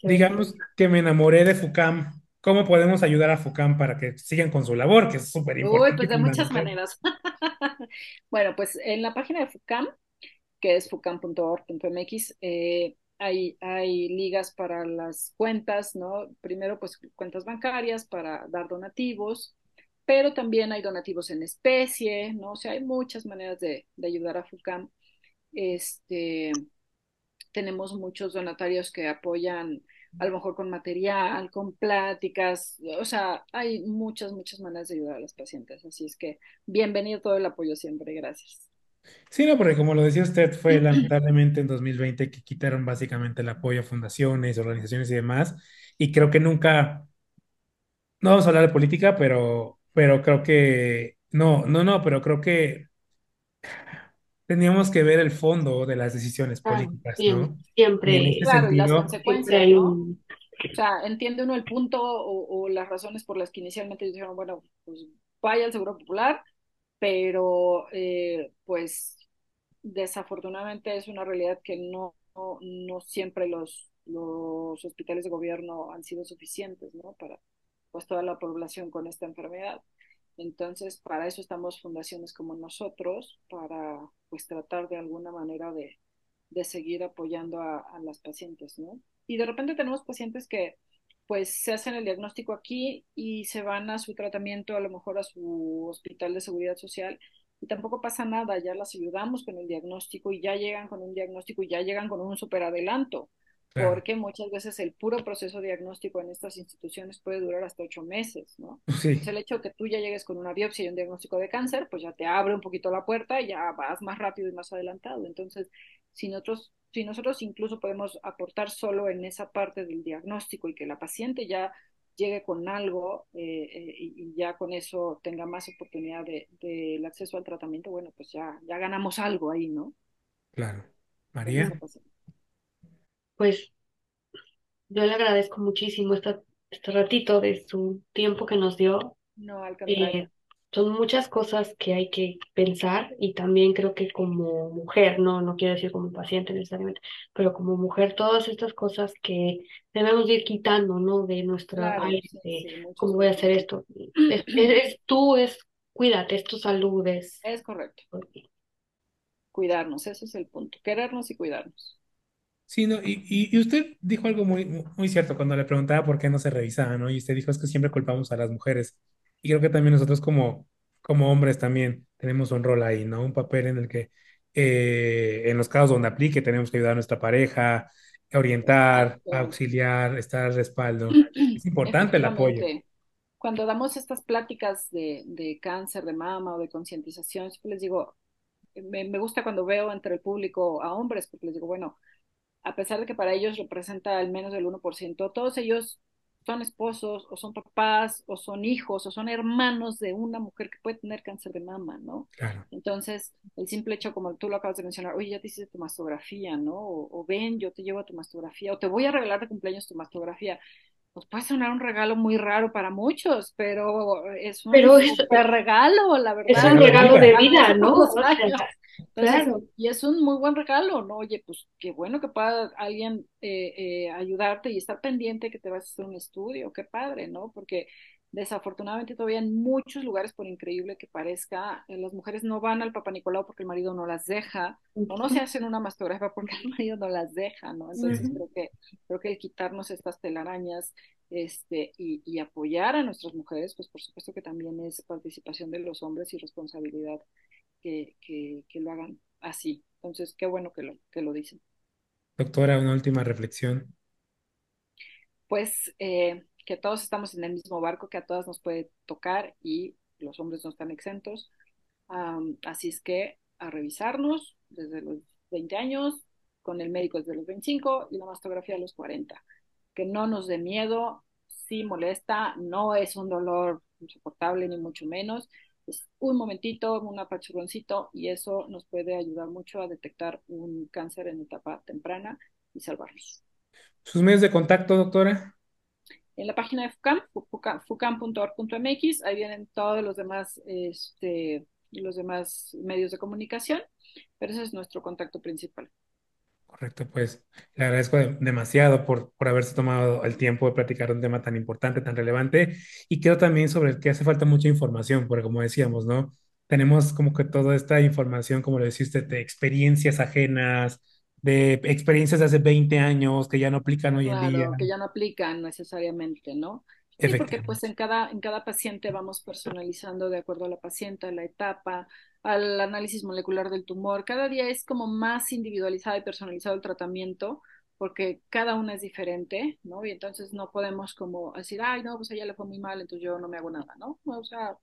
digamos que me enamoré de FUCAM. ¿Cómo podemos ayudar a FUCAM para que sigan con su labor, que es súper Uy, importante pues y de muchas maneras. Bueno, pues en la página de FUCAM, que es fucam.org.mx, eh, hay, hay ligas para las cuentas, ¿no? Primero, pues cuentas bancarias para dar donativos, pero también hay donativos en especie, ¿no? O sea, hay muchas maneras de, de ayudar a FUCAM. Este, tenemos muchos donatarios que apoyan a lo mejor con material, con pláticas, o sea, hay muchas, muchas maneras de ayudar a los pacientes, así es que bienvenido todo el apoyo siempre, gracias. Sí, no, porque como lo decía usted, fue lamentablemente en 2020 que quitaron básicamente el apoyo a fundaciones, organizaciones y demás. Y creo que nunca, no vamos a hablar de política, pero, pero creo que, no, no, no, pero creo que teníamos que ver el fondo de las decisiones ah, políticas, bien, ¿no? Y en siempre, este Claro, las sentido, siempre consecuencias, ¿no? O sea, entiende uno el punto o, o las razones por las que inicialmente dijeron, bueno, pues vaya al Seguro Popular, pero eh, pues desafortunadamente es una realidad que no, no, no siempre los, los hospitales de gobierno han sido suficientes, ¿no? Para pues toda la población con esta enfermedad. Entonces, para eso estamos fundaciones como nosotros, para pues tratar de alguna manera de, de seguir apoyando a, las pacientes, ¿no? Y de repente tenemos pacientes que pues se hacen el diagnóstico aquí y se van a su tratamiento, a lo mejor a su hospital de seguridad social, y tampoco pasa nada, ya las ayudamos con el diagnóstico y ya llegan con un diagnóstico y ya llegan con un superadelanto, claro, porque muchas veces el puro proceso diagnóstico en estas instituciones puede durar hasta ocho meses, ¿no? Entonces el hecho de que tú ya llegues con una biopsia y un diagnóstico de cáncer, pues ya te abre un poquito la puerta y ya vas más rápido y más adelantado. Entonces, si nosotros, si nosotros incluso podemos aportar solo en esa parte del diagnóstico y que la paciente ya llegue con algo eh, eh, y, ya con eso tenga más oportunidad del de, de acceso al tratamiento, bueno, pues ya, ya ganamos algo ahí, ¿no? claro. Esa María. Pues yo le agradezco muchísimo esta, este ratito de su tiempo que nos dio. No, al Eh, contrario. son muchas cosas que hay que pensar y también creo que como mujer, no, no quiero decir como paciente necesariamente, pero como mujer, todas estas cosas que debemos ir quitando, ¿no? De nuestra Claro, área, sí, de sí, muchos cómo voy a hacer esto. Es, es- es tú, es cuídate, es tu salud, es... Es correcto. Cuidarnos, ese es el punto. Querernos y cuidarnos. Sí, no, y, y, usted dijo algo muy, muy cierto cuando le preguntaba por qué no se revisaba, ¿no? Y usted dijo es que siempre culpamos a las mujeres. Y creo que también nosotros como, como hombres también tenemos un rol ahí, ¿no? Un papel en el que eh, en los casos donde aplique tenemos que ayudar a nuestra pareja, orientar, auxiliar, estar al respaldo. Es importante el apoyo. Cuando damos estas pláticas de, de cáncer de mama o de concientización, siempre les digo, me, me gusta cuando veo entre el público a hombres, porque les digo, bueno, a pesar de que para ellos representa al menos el 1%, todos ellos son esposos o son papás o son hijos o son hermanos de una mujer que puede tener cáncer de mama, ¿no? Claro. Entonces, el simple hecho, como tú lo acabas de mencionar, oye, ya te hiciste tu mastografía, ¿no? O, o ven, yo te llevo a tu mastografía, o te voy a regalar de cumpleaños tu mastografía. Pues puede sonar un regalo muy raro para muchos, pero es un Pero es, super regalo, la es verdad. un Regalo de vida. ¿no? Entonces, claro. y es un muy buen regalo, ¿no? Oye, pues qué bueno que pueda alguien eh, eh, ayudarte y estar pendiente que te vas a hacer un estudio, qué padre, ¿no? Porque desafortunadamente todavía en muchos lugares, por increíble que parezca, eh, las mujeres no van al Papa Nicolau porque el marido no las deja, o no se hacen una mastografía porque el marido no las deja, ¿no? Entonces creo que, creo que el quitarnos estas telarañas este, y, y apoyar a nuestras mujeres, pues por supuesto que también es participación de los hombres y responsabilidad que, que, que lo hagan así. Entonces, qué bueno que lo, que lo dicen. Doctora, una última reflexión. Pues eh, que todos estamos en el mismo barco, que a todas nos puede tocar y los hombres no están exentos. Así es que a revisarnos desde los 20 años, con el médico desde los 25 y la mastografía a los 40. Que no nos dé miedo, sí molesta, no es un dolor insoportable ni mucho menos, es un momentito, un apachurroncito y eso nos puede ayudar mucho a detectar un cáncer en etapa temprana y salvarnos. ¿Sus medios de contacto, doctora? En la página de FUCAM, fucam- fucam.org.mx, ahí vienen todos los demás, este, los demás medios de comunicación, pero ese es nuestro contacto principal. Correcto, pues le agradezco de- demasiado por, por haberse tomado el tiempo de platicar un tema tan importante, tan relevante, y creo también sobre el que hace falta mucha información, porque como decíamos, ¿no? Tenemos como que toda esta información, como lo usted, de experiencias ajenas, de experiencias de hace 20 años que ya no aplican hoy en día. Claro, que ya no aplican necesariamente, ¿no? Sí, porque pues en cada, en cada paciente vamos personalizando de acuerdo a la paciente, a la etapa, al análisis molecular del tumor. Cada día es como más individualizado y personalizado el tratamiento, porque cada una es diferente, ¿no? Y entonces no podemos como decir, ay, no, pues a ella le fue muy mal, entonces yo no me hago nada, ¿no? O sea,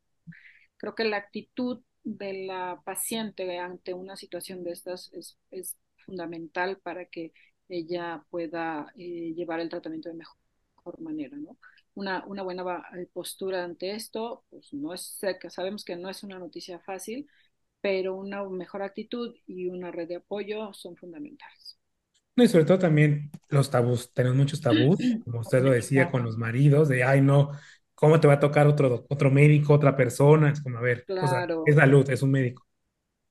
creo que la actitud de la paciente ante una situación de estas es, es fundamental para que ella pueda eh, llevar el tratamiento de mejor, mejor manera, ¿no? Una, una buena eh, postura ante esto, pues no es, sabemos que no es una noticia fácil, pero una mejor actitud y una red de apoyo son fundamentales. No, y sobre todo también los tabús. Tenemos muchos tabús, como usted lo decía, con los maridos, de, ay, no, ¿cómo te va a tocar otro, otro médico, otra persona? Es como, a ver, o sea, Claro, es salud, es un médico.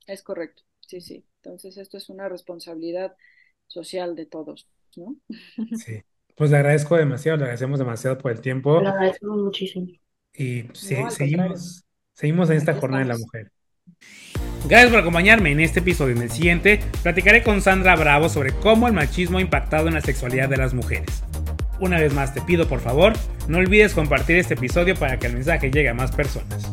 es correcto, sí, sí. Entonces esto es una responsabilidad social de todos, ¿no? Sí. Pues le agradezco demasiado, le agradecemos demasiado por el tiempo lo agradecemos muchísimo. y se- seguimos, seguimos en esta aquí jornada de la mujer. Gracias por acompañarme en este episodio. En el siguiente platicaré con Sandra Bravo sobre cómo el machismo ha impactado en la sexualidad de las mujeres. Una vez más te pido por favor, no olvides compartir este episodio para que el mensaje llegue a más personas.